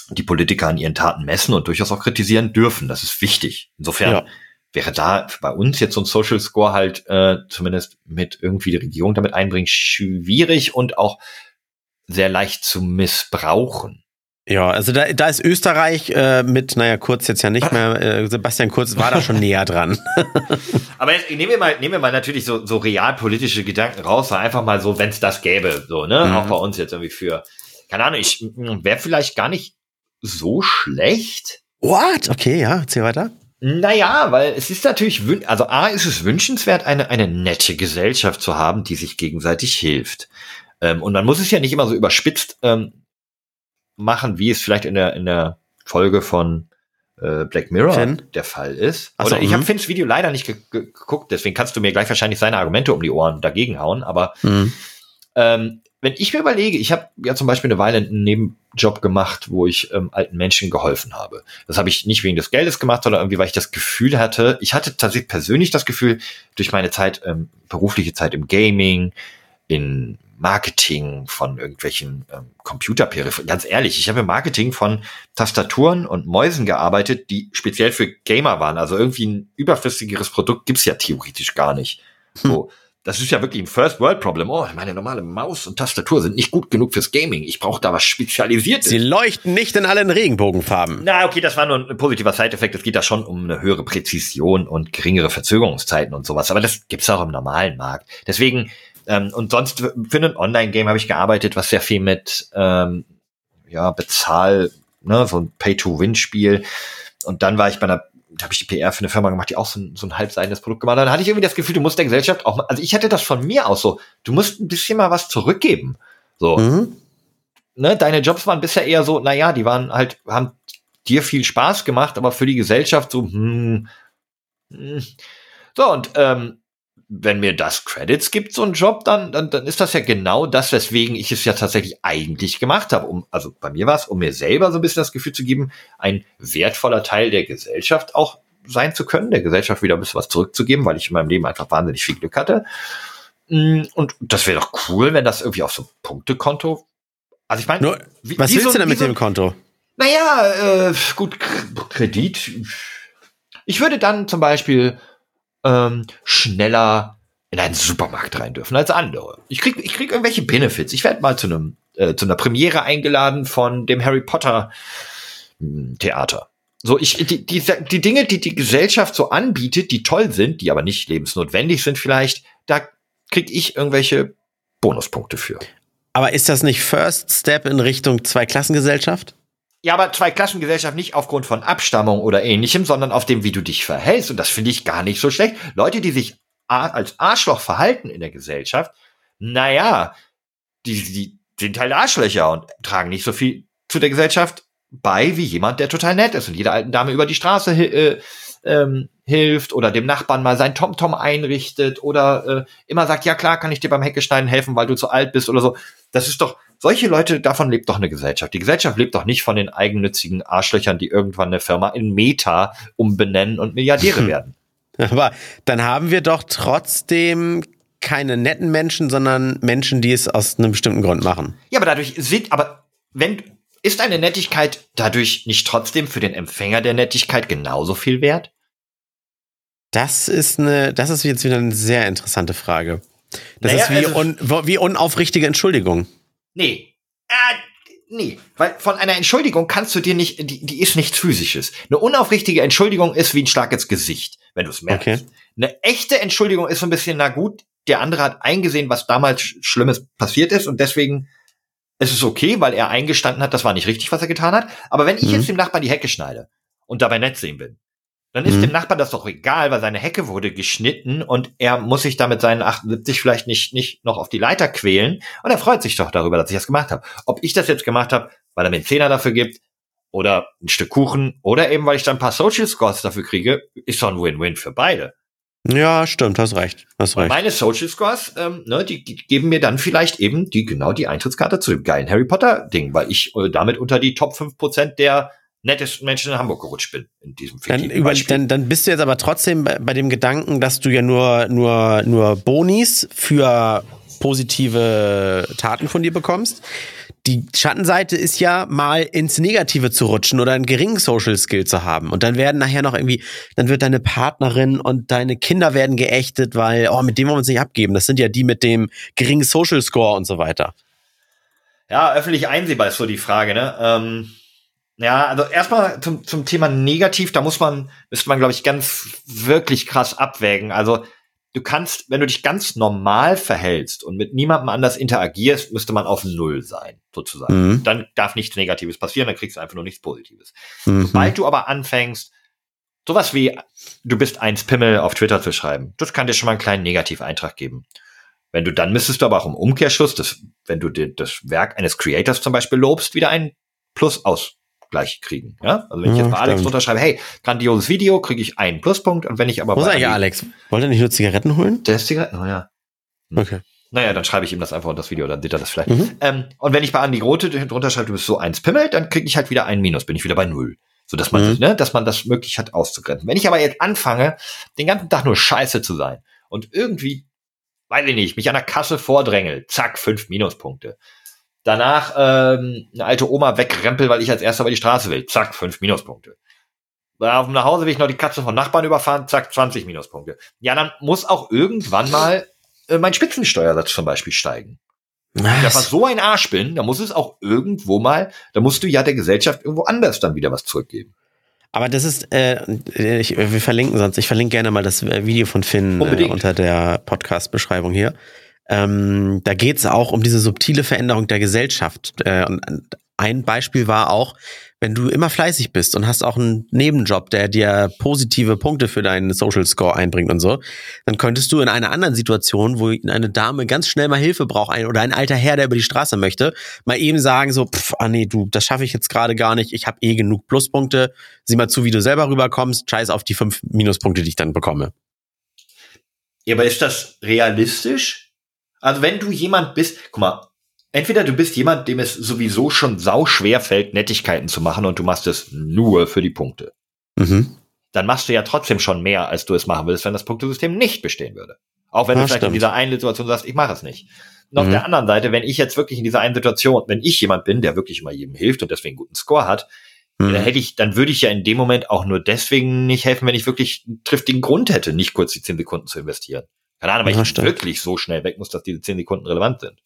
die Politiker an ihren Taten messen und durchaus auch kritisieren dürfen. Das ist wichtig. Insofern ja. Wäre da bei uns jetzt so ein Social Score halt äh, zumindest mit irgendwie die Regierung damit einbringen schwierig und auch sehr leicht zu missbrauchen. Ja, also da, da ist Österreich äh, mit, naja, Kurz jetzt ja nicht mehr, äh, Sebastian Kurz war da schon näher dran. Aber jetzt nehmen wir mal, nehmen wir mal natürlich so, so realpolitische Gedanken raus, einfach mal so, wenn es das gäbe, so, ne? Mhm. Auch bei uns jetzt irgendwie für, keine Ahnung, ich wäre vielleicht gar nicht so schlecht. What? Okay, ja, erzähl weiter. Naja, weil es ist natürlich, also A, ist es wünschenswert, eine, eine nette Gesellschaft zu haben, die sich gegenseitig hilft. Ähm, und man muss es ja nicht immer so überspitzt ähm, machen, wie es vielleicht in der, in der Folge von äh, Black Mirror Finn? der Fall ist. Ach Oder ich habe mhm. Finns Video leider nicht ge geguckt, deswegen kannst du mir gleich wahrscheinlich seine Argumente um die Ohren dagegen hauen. Aber mhm. ähm, wenn ich mir überlege, ich habe ja zum Beispiel eine Weile einen Nebenjob gemacht, wo ich ähm, alten Menschen geholfen habe. Das habe ich nicht wegen des Geldes gemacht, sondern irgendwie, weil ich das Gefühl hatte, ich hatte tatsächlich persönlich das Gefühl, durch meine Zeit, ähm, berufliche Zeit im Gaming, in Marketing von irgendwelchen ähm, Computerperipherien. Ganz ehrlich, ich habe im Marketing von Tastaturen und Mäusen gearbeitet, die speziell für Gamer waren. Also irgendwie ein überflüssigeres Produkt gibt's ja theoretisch gar nicht. Hm. Das ist ja wirklich ein First World Problem. Oh, meine normale Maus und Tastatur sind nicht gut genug fürs Gaming. Ich brauche da was Spezialisiertes. Sie leuchten nicht in allen Regenbogenfarben. Na, okay, das war nur ein positiver Side-Effekt. Es geht da schon um eine höhere Präzision und geringere Verzögerungszeiten und sowas. Aber das gibt's auch im normalen Markt. Deswegen ähm, und sonst für ein Online-Game habe ich gearbeitet, was sehr viel mit ähm, ja, Bezahl, ne, so ein Pay-to-Win-Spiel. Und dann war ich bei einer, da habe ich die PR für eine Firma gemacht, die auch so ein, so ein halbseidendes Produkt gemacht hat. Dann hatte ich irgendwie das Gefühl, du musst der Gesellschaft auch, also ich hatte das von mir aus so, du musst ein bisschen mal was zurückgeben. So. Mhm. Ne, deine Jobs waren bisher eher so, naja, die waren halt, haben dir viel Spaß gemacht, aber für die Gesellschaft so, hm, hm. So, und ähm, wenn mir das Credits gibt, so ein Job, dann, dann, dann ist das ja genau das, weswegen ich es ja tatsächlich eigentlich gemacht habe. Um, also bei mir war es, um mir selber so ein bisschen das Gefühl zu geben, ein wertvoller Teil der Gesellschaft auch sein zu können, der Gesellschaft wieder ein bisschen was zurückzugeben, weil ich in meinem Leben einfach wahnsinnig viel Glück hatte. Mm, und das wäre doch cool, wenn das irgendwie auf so ein Punktekonto. Also ich meine, was willst so, du denn mit so, dem Konto? Naja, äh, gut, Kredit. Ich würde dann zum Beispiel ähm, schneller in einen Supermarkt rein dürfen als andere. Ich krieg, ich krieg irgendwelche Benefits. Ich werde mal zu einem äh, zu einer Premiere eingeladen von dem Harry Potter hm, Theater. So, ich, die, die, die Dinge, die die Gesellschaft so anbietet, die toll sind, die aber nicht lebensnotwendig sind vielleicht, da krieg ich irgendwelche Bonuspunkte für. Aber ist das nicht First Step in Richtung Zweiklassengesellschaft? Ja, aber zwei Klassengesellschaft nicht aufgrund von Abstammung oder ähnlichem, sondern auf dem, wie du dich verhältst. Und das finde ich gar nicht so schlecht. Leute, die sich als Arschloch verhalten in der Gesellschaft, naja, die, die sind halt Arschlöcher und tragen nicht so viel zu der Gesellschaft bei wie jemand, der total nett ist und jeder alten Dame über die Straße äh, ähm, hilft oder dem Nachbarn mal sein TomTom einrichtet oder äh, immer sagt, ja klar, kann ich dir beim Heckeschneiden helfen, weil du zu alt bist oder so. Das ist doch, solche Leute, davon lebt doch eine Gesellschaft. Die Gesellschaft lebt doch nicht von den eigennützigen Arschlöchern, die irgendwann eine Firma in Meta umbenennen und Milliardäre werden. Aber dann haben wir doch trotzdem keine netten Menschen, sondern Menschen, die es aus einem bestimmten Grund machen. Ja, aber dadurch sind, aber wenn, ist eine Nettigkeit dadurch nicht trotzdem für den Empfänger der Nettigkeit genauso viel wert? Das ist eine, das ist jetzt wieder eine sehr interessante Frage. Das naja, ist wie, also, un, wie unaufrichtige Entschuldigung. Nee. Äh, nee. Weil von einer Entschuldigung kannst du dir nicht, die, die ist nichts Physisches. Eine unaufrichtige Entschuldigung ist wie ein Schlag ins Gesicht, wenn du es merkst. Okay. Eine echte Entschuldigung ist so ein bisschen, na gut, der andere hat eingesehen, was damals Schlimmes passiert ist und deswegen ist es okay, weil er eingestanden hat, das war nicht richtig, was er getan hat. Aber wenn ich mhm. jetzt dem Nachbarn die Hecke schneide und dabei nett sehen will, dann ist mhm. dem Nachbarn das doch egal, weil seine Hecke wurde geschnitten und er muss sich damit seinen 78 vielleicht nicht, nicht noch auf die Leiter quälen. Und er freut sich doch darüber, dass ich das gemacht habe. Ob ich das jetzt gemacht habe, weil er mir einen Zehner dafür gibt oder ein Stück Kuchen oder eben, weil ich dann ein paar Social Scores dafür kriege, ist doch ein Win-Win für beide. Ja, stimmt, hast recht. Hast recht. Meine Social Scores, ähm, ne, die, die geben mir dann vielleicht eben die genau die Eintrittskarte zu dem geilen Harry Potter Ding, weil ich äh, damit unter die Top 5% der nettes Menschen in Hamburg gerutscht bin in diesem dann, über, dann, dann bist du jetzt aber trotzdem bei, bei dem Gedanken, dass du ja nur, nur, nur Bonis für positive Taten von dir bekommst. Die Schattenseite ist ja mal ins Negative zu rutschen oder einen geringen Social Skill zu haben. Und dann werden nachher noch irgendwie, dann wird deine Partnerin und deine Kinder werden geächtet, weil, oh, mit dem wollen wir uns nicht abgeben. Das sind ja die mit dem geringen Social Score und so weiter. Ja, öffentlich einsehbar ist so die Frage, ne? Ähm, ja, also erstmal zum, zum Thema negativ, da muss man, müsste man, glaube ich, ganz wirklich krass abwägen. Also du kannst, wenn du dich ganz normal verhältst und mit niemandem anders interagierst, müsste man auf Null sein, sozusagen. Mhm. Dann darf nichts Negatives passieren, dann kriegst du einfach nur nichts Positives. Mhm. Sobald du aber anfängst, sowas wie, du bist eins Pimmel auf Twitter zu schreiben, das kann dir schon mal einen kleinen Negativeintrag geben. Wenn du dann müsstest du aber auch im Umkehrschluss, das, wenn du dir das Werk eines Creators zum Beispiel lobst, wieder einen Plus aus gleich kriegen. Ja? Also wenn ich jetzt bei Alex unterschreibe, hey, grandioses Video, kriege ich einen Pluspunkt und wenn ich aber Wo sei ja Alex? Wollte er nicht nur Zigaretten holen? Der ist Zigaretten, oh ja. Hm. Okay. Naja, dann schreibe ich ihm das einfach unter das Video, dann sieht er das vielleicht. Mhm. Ähm, und wenn ich bei Andi Grote drunter schreibe, du bist so eins Pimmel, dann kriege ich halt wieder ein Minus, bin ich wieder bei null. So dass man, mhm. ne, dass man das möglich hat auszugrenzen. Wenn ich aber jetzt anfange, den ganzen Tag nur scheiße zu sein und irgendwie, weiß ich nicht, mich an der Kasse vordrängel, zack, fünf Minuspunkte. Danach ähm, eine alte Oma wegrempel, weil ich als erster über die Straße will. Zack, fünf Minuspunkte. Auf dem Nachhause will ich noch die Katze von Nachbarn überfahren, zack, 20 Minuspunkte. Ja, dann muss auch irgendwann mal äh, mein Spitzensteuersatz zum Beispiel steigen. Wenn ich einfach so ein Arsch bin, dann muss es auch irgendwo mal, da musst du ja der Gesellschaft irgendwo anders dann wieder was zurückgeben. Aber das ist, äh, ich, wir verlinken sonst, ich verlinke gerne mal das Video von Finn äh, unter der Podcast-Beschreibung hier. Ähm, da geht es auch um diese subtile Veränderung der Gesellschaft. Äh, und ein Beispiel war auch, wenn du immer fleißig bist und hast auch einen Nebenjob, der dir positive Punkte für deinen Social Score einbringt und so, dann könntest du in einer anderen Situation, wo eine Dame ganz schnell mal Hilfe braucht ein, oder ein alter Herr, der über die Straße möchte, mal eben sagen so, pff, ah nee, du, das schaffe ich jetzt gerade gar nicht, ich habe eh genug Pluspunkte, sieh mal zu, wie du selber rüberkommst, scheiß auf die fünf Minuspunkte, die ich dann bekomme. Ja, aber ist das realistisch? Also wenn du jemand bist, guck mal, entweder du bist jemand, dem es sowieso schon sau schwer fällt, Nettigkeiten zu machen und du machst es nur für die Punkte. Mhm. Dann machst du ja trotzdem schon mehr, als du es machen würdest, wenn das Punktesystem nicht bestehen würde. Auch wenn ja, du vielleicht stimmt. in dieser einen Situation sagst, ich mache es nicht. Und auf mhm. der anderen Seite, wenn ich jetzt wirklich in dieser einen Situation, wenn ich jemand bin, der wirklich immer jedem hilft und deswegen einen guten Score hat, mhm. dann hätte ich, dann würde ich ja in dem Moment auch nur deswegen nicht helfen, wenn ich wirklich einen triftigen Grund hätte, nicht kurz die zehn Sekunden zu investieren. Keine Ahnung, weil ja, ich stimmt. wirklich so schnell weg muss, dass diese zehn Sekunden relevant sind.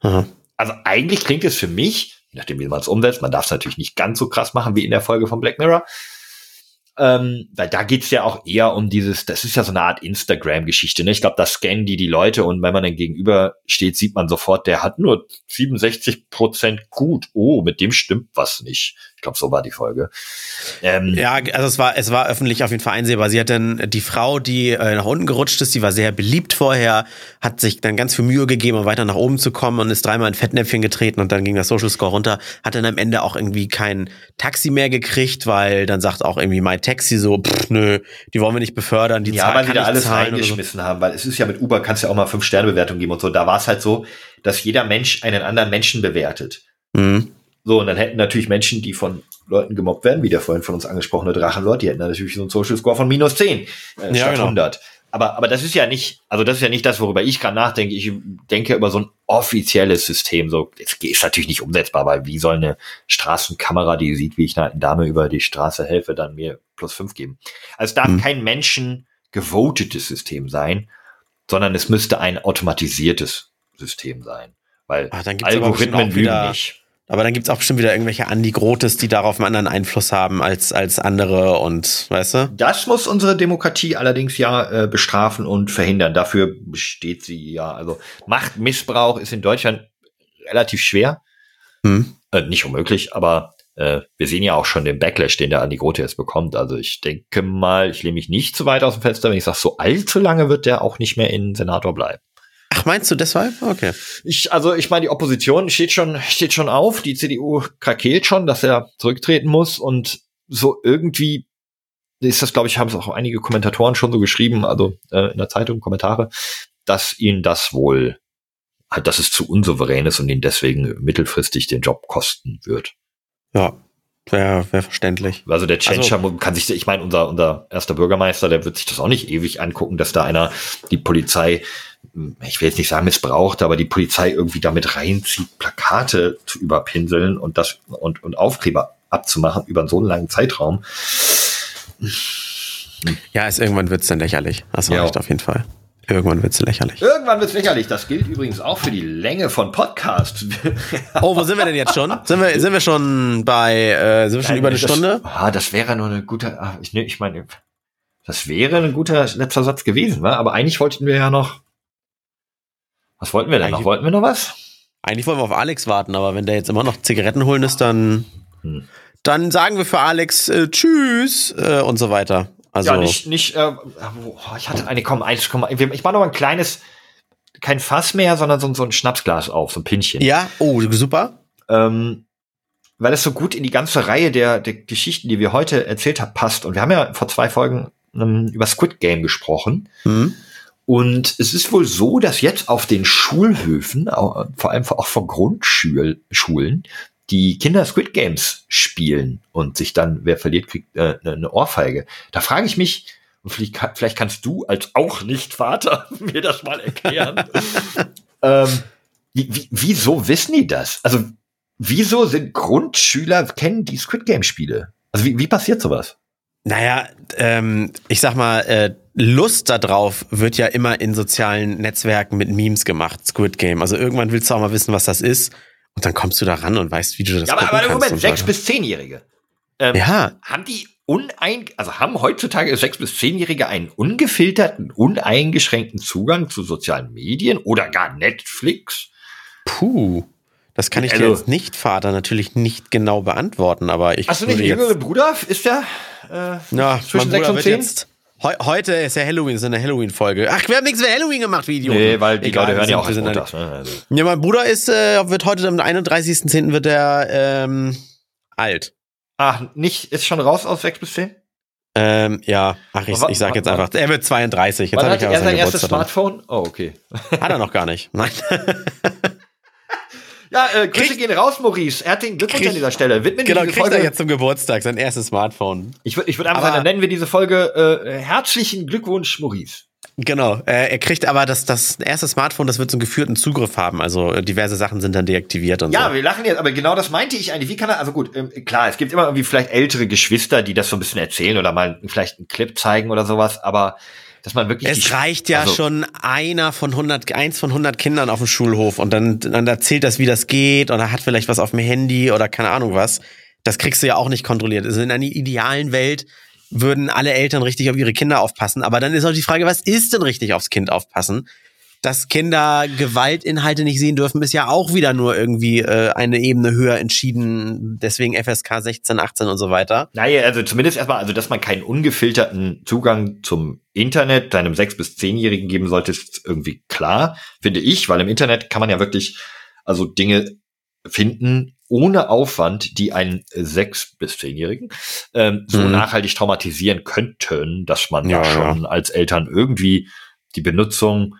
Aha. Also eigentlich klingt es für mich, je nachdem wie man es umsetzt, man darf es natürlich nicht ganz so krass machen wie in der Folge von Black Mirror, ähm, weil da geht's ja auch eher um dieses, das ist ja so eine Art Instagram-Geschichte. Ne? Ich glaube, da scannen die die Leute und wenn man dann gegenüber steht, sieht man sofort, der hat nur 67 Prozent gut. Oh, mit dem stimmt was nicht. Ich glaube, so war die Folge. Ähm, ja, also es war, es war öffentlich auf jeden Fall einsehbar. Sie hat dann die Frau, die äh, nach unten gerutscht ist, die war sehr beliebt vorher, hat sich dann ganz viel Mühe gegeben, um weiter nach oben zu kommen und ist dreimal in Fettnäpfchen getreten und dann ging das Social Score runter, hat dann am Ende auch irgendwie kein Taxi mehr gekriegt, weil dann sagt auch irgendwie mein Taxi so, pff, nö, die wollen wir nicht befördern, die ja, Zahl weil da alles reingeschmissen so. haben, weil es ist ja mit Uber kannst du ja auch mal fünf Sterne Bewertung geben und so. Da war es halt so, dass jeder Mensch einen anderen Menschen bewertet. Mhm. So, und dann hätten natürlich Menschen, die von Leuten gemobbt werden, wie der vorhin von uns angesprochene Drachenlord, die hätten natürlich so einen Social Score von minus 10 äh, ja, statt genau. 100. Aber, aber das ist ja nicht, also das ist ja nicht das, worüber ich gerade nachdenke. Ich denke über so ein offizielles System. So, es ist natürlich nicht umsetzbar, weil wie soll eine Straßenkamera, die sieht, wie ich einer Dame über die Straße helfe, dann mir plus fünf geben? Also es darf hm. kein Menschen gewotetes System sein, sondern es müsste ein automatisiertes System sein. Weil Ach, Algorithmen lügen nicht. Aber dann gibt's auch bestimmt wieder irgendwelche Andi Grotes, die darauf einen anderen Einfluss haben als, als andere und weißt du? Das muss unsere Demokratie allerdings ja äh, bestrafen und verhindern. Dafür besteht sie ja. Also Machtmissbrauch ist in Deutschland relativ schwer. Hm. Äh, nicht unmöglich, aber äh, wir sehen ja auch schon den Backlash, den der Andi Grote jetzt bekommt. Also ich denke mal, ich lehne mich nicht zu weit aus dem Fenster, wenn ich sage, so allzu lange wird der auch nicht mehr in Senator bleiben. Ach, meinst du deshalb? Okay. Ich, also ich meine, die Opposition steht schon, steht schon auf. Die CDU krakeelt schon, dass er zurücktreten muss und so irgendwie ist das, glaube ich, haben es auch einige Kommentatoren schon so geschrieben, also äh, in der Zeitung Kommentare, dass ihn das wohl, halt, dass es zu unsouverän ist und ihn deswegen mittelfristig den Job kosten wird. Ja. Wäre wär verständlich. Also der Tschentscher also, kann sich, ich meine, unser, unser erster Bürgermeister, der wird sich das auch nicht ewig angucken, dass da einer die Polizei, ich will jetzt nicht sagen missbraucht, aber die Polizei irgendwie damit reinzieht, Plakate zu überpinseln und das und, und Aufkleber abzumachen über so einen langen Zeitraum. Ja, ist, irgendwann wird's dann lächerlich. Hast du ja. auf jeden Fall. Irgendwann wird's lächerlich. Irgendwann wird's lächerlich. Das gilt übrigens auch für die Länge von Podcasts. oh, wo sind wir denn jetzt schon? Sind wir, sind wir schon bei, äh, sind wir schon Nein, über eine das, Stunde? Ah, das wäre nur eine gute, ah, ich, ich meine, das wäre ein guter letzter Satz gewesen, wa? aber eigentlich wollten wir ja noch, was wollten wir denn eigentlich, noch? Wollten wir noch was? Eigentlich wollen wir auf Alex warten, aber wenn der jetzt immer noch Zigaretten holen ist, dann, hm. dann sagen wir für Alex äh, Tschüss äh, und so weiter. Also ja, nicht, nicht, äh, ich hatte eine, komm, eins, komm, ich mach noch mal ein kleines, kein Fass mehr, sondern so, so ein Schnapsglas auf, so ein Pinchen. Ja, oh, super. Ähm, weil es so gut in die ganze Reihe der, der Geschichten, die wir heute erzählt haben, passt. Und wir haben ja vor zwei Folgen ähm, über Squid Game gesprochen. Mhm. Und es ist wohl so, dass jetzt auf den Schulhöfen, vor allem auch von Grundschulen, die Kinder Squid Games spielen und sich dann, wer verliert, kriegt äh, eine Ohrfeige. Da frage ich mich, vielleicht, vielleicht kannst du als auch nicht Vater mir das mal erklären. ähm, wie, wieso wissen die das? Also, wieso sind Grundschüler, kennen die Squid Game Spiele? Also, wie, wie passiert sowas? Naja, ähm, ich sag mal, äh, Lust darauf wird ja immer in sozialen Netzwerken mit Memes gemacht, Squid Game. Also irgendwann willst du auch mal wissen, was das ist. Und dann kommst du da ran und weißt, wie du das Ja, aber, aber Moment, sechs bis zehnjährige. Ähm, ja. Haben die unein, also haben heutzutage sechs bis zehnjährige einen ungefilterten, uneingeschränkten Zugang zu sozialen Medien oder gar Netflix? Puh. Das kann ich also, dir als Nicht-Vater natürlich nicht genau beantworten, aber ich. Hast du nicht einen jüngeren Bruder? Ist der äh, ja, zwischen sechs und zehn? Jetzt, Heu heute ist ja Halloween, ist eine Halloween-Folge. Ach, wir haben nichts für Halloween gemacht, wie Idioten. Nee, weil die Egal, Leute hören ja auch als Montags, ne? also. Ja, mein Bruder ist, äh, wird heute am 31.10. wird er ähm, alt. Ach, nicht, ist schon raus aus 6 bis 10? Ähm, ja, ach, ich, ich sag jetzt einfach, er wird 32. Jetzt habe ich er sein erstes Smartphone? Oh, okay. Hat er noch gar nicht. Nein. Ja, äh, Grüße krieg, gehen raus, Maurice. Herzlichen Glückwunsch krieg, an dieser Stelle. Widmen genau, kriegt Folge. er jetzt zum Geburtstag sein erstes Smartphone. Ich würde ich würd einfach aber, sagen, dann nennen wir diese Folge äh, Herzlichen Glückwunsch, Maurice. Genau, äh, er kriegt aber das, das erste Smartphone, das wird so einen geführten Zugriff haben. Also äh, diverse Sachen sind dann deaktiviert und ja, so. Ja, wir lachen jetzt, aber genau das meinte ich eigentlich. Wie kann er, also gut, ähm, klar, es gibt immer irgendwie vielleicht ältere Geschwister, die das so ein bisschen erzählen oder mal vielleicht einen Clip zeigen oder sowas, aber dass man wirklich. Es reicht ja also schon einer von 100, eins von 100 Kindern auf dem Schulhof und dann, dann erzählt das, wie das geht oder hat vielleicht was auf dem Handy oder keine Ahnung was. Das kriegst du ja auch nicht kontrolliert. Also in einer idealen Welt würden alle Eltern richtig auf ihre Kinder aufpassen. Aber dann ist auch die Frage, was ist denn richtig aufs Kind aufpassen? Dass Kinder Gewaltinhalte nicht sehen dürfen, ist ja auch wieder nur irgendwie äh, eine Ebene höher entschieden. Deswegen FSK 16, 18 und so weiter. Naja, also zumindest erstmal, also dass man keinen ungefilterten Zugang zum Internet deinem 6- bis 10-Jährigen geben sollte, ist irgendwie klar, finde ich, weil im Internet kann man ja wirklich also Dinge finden ohne Aufwand, die einen 6- bis 10-Jährigen ähm, so mhm. nachhaltig traumatisieren könnten, dass man ja, da schon ja. als Eltern irgendwie die Benutzung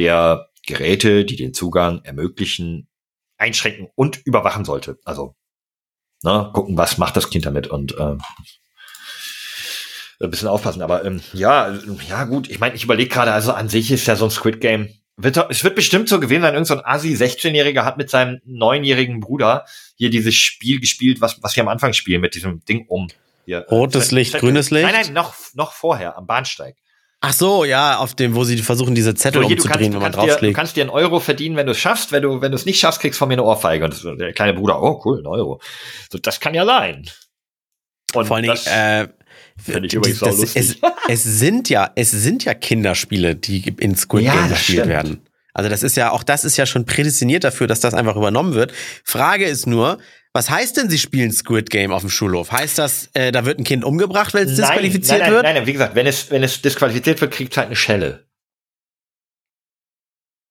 der Geräte, die den Zugang ermöglichen, einschränken und überwachen sollte. Also ne, gucken, was macht das Kind damit und äh, ein bisschen aufpassen. Aber ähm, ja, ja gut, ich meine, ich überlege gerade, also an sich ist ja so ein Squid Game. Wird, es wird bestimmt so gewesen sein, irgendein so Asi 16-Jähriger hat mit seinem neunjährigen Bruder hier dieses Spiel gespielt, was, was wir am Anfang spielen, mit diesem Ding um. Hier, Rotes Licht, grünes Licht? Nein, nein, noch, noch vorher, am Bahnsteig. Ach so, ja, auf dem, wo sie versuchen, diese Zettel so, hier, umzudrehen, wenn man draufschlägt. du kannst dir einen Euro verdienen, wenn du es schaffst. Wenn du, wenn du es nicht schaffst, kriegst du von mir eine Ohrfeige. Und der kleine Bruder, oh cool, ein Euro. So, das kann ja sein. Und Vor allen Dingen, äh, Finde ich übrigens das, lustig. Es, es, sind ja, es sind ja Kinderspiele, die in Squid Game ja, gespielt stimmt. werden. Also das ist ja, auch das ist ja schon prädestiniert dafür, dass das einfach übernommen wird. Frage ist nur, was heißt denn, sie spielen Squid Game auf dem Schulhof? Heißt das, äh, da wird ein Kind umgebracht, wenn es disqualifiziert nein, nein, wird? Nein, nein, wie gesagt, wenn es, wenn es disqualifiziert wird, kriegt es halt eine Schelle.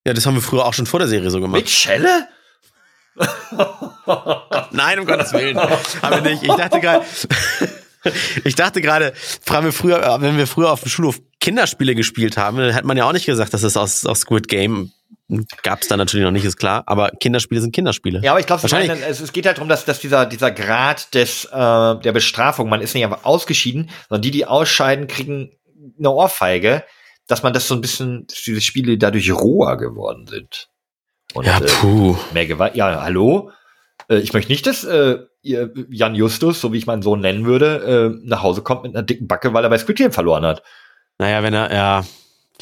Ja, das haben wir früher auch schon vor der Serie so gemacht. Mit Schelle? nein, um Gottes Willen. Aber nicht. Ich dachte gerade, ich dachte gerade, wir früher, äh, wenn wir früher auf dem Schulhof Kinderspiele gespielt haben, dann hat man ja auch nicht gesagt, dass es aus, aus Squid Game gab es da natürlich noch nicht, ist klar. Aber Kinderspiele sind Kinderspiele. Ja, aber ich glaube, es, es geht halt darum, dass, dass dieser, dieser Grad des, äh, der Bestrafung, man ist nicht einfach ausgeschieden, sondern die, die ausscheiden, kriegen eine Ohrfeige, dass man das so ein bisschen, dass diese Spiele dadurch roher geworden sind. Und, Ja, äh, puh. mehr Gewalt. Ja, hallo? Äh, ich möchte nicht, dass äh, Jan Justus, so wie ich meinen Sohn nennen würde, äh, nach Hause kommt mit einer dicken Backe, weil er bei Squid Game verloren hat. Naja, wenn er, ja,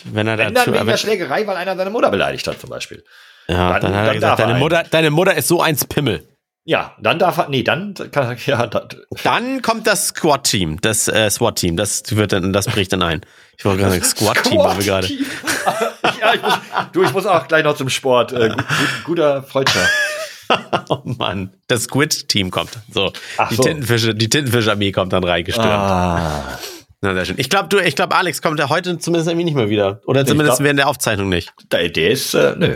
wenn er Wenn dann dazu, wegen der Schlägerei, weil einer seine Mutter beleidigt hat, zum Beispiel. ja, dann- dann, hat dann er gesagt, darf er deine einen. Mutter, deine Mutter ist so eins Pimmel. Ja, dann darf er, nee, dann kann er, ja, das, Dann kommt das Squad-Team, das äh, SWAT-Team, das wird dann, das bricht dann ein. Ich wollte gerade sagen, Squad-Team waren wir gerade. ja, ich muss, du, ich muss auch gleich noch zum Sport. Äh, gut, gut, guter Freundschaft. Oh Mann, das Squid-Team kommt. So, Ach die so. Tintenfische, die Tintenfisch-Armee kommt dann reingestürmt. Ah, Na, sehr schön. Ich glaube, du, ich glaube, Alex kommt ja heute zumindest irgendwie nicht mehr wieder. Oder zumindest glaub- während der Aufzeichnung nicht. der, der ist, äh, nö.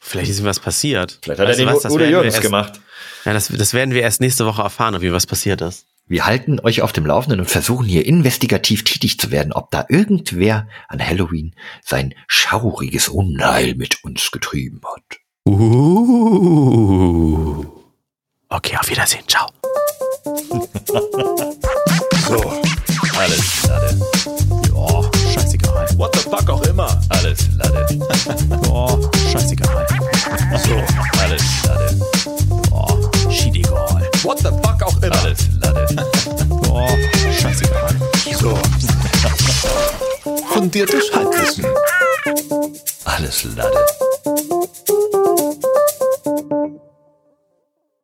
Vielleicht ist ihm was passiert. Vielleicht hat Weißt er den was, das Udo Jürgens erst- gemacht. Ja, das, das werden wir erst nächste Woche erfahren, ob wie was passiert ist. Wir halten euch auf dem Laufenden und versuchen hier investigativ tätig zu werden, ob da irgendwer an Halloween sein schauriges Unheil mit uns getrieben hat. Uh. Okay, auf Wiedersehen. Ciao. So, alles Lade. Boah, scheißegal. What the fuck auch immer. Alles Lade. Boah, scheißegal. So, alles Lade. Boah, schiedegal. What the fuck auch immer. Alles Lade. Boah, scheißegal. So. Fundiertes Halbwissen. Alles Lade.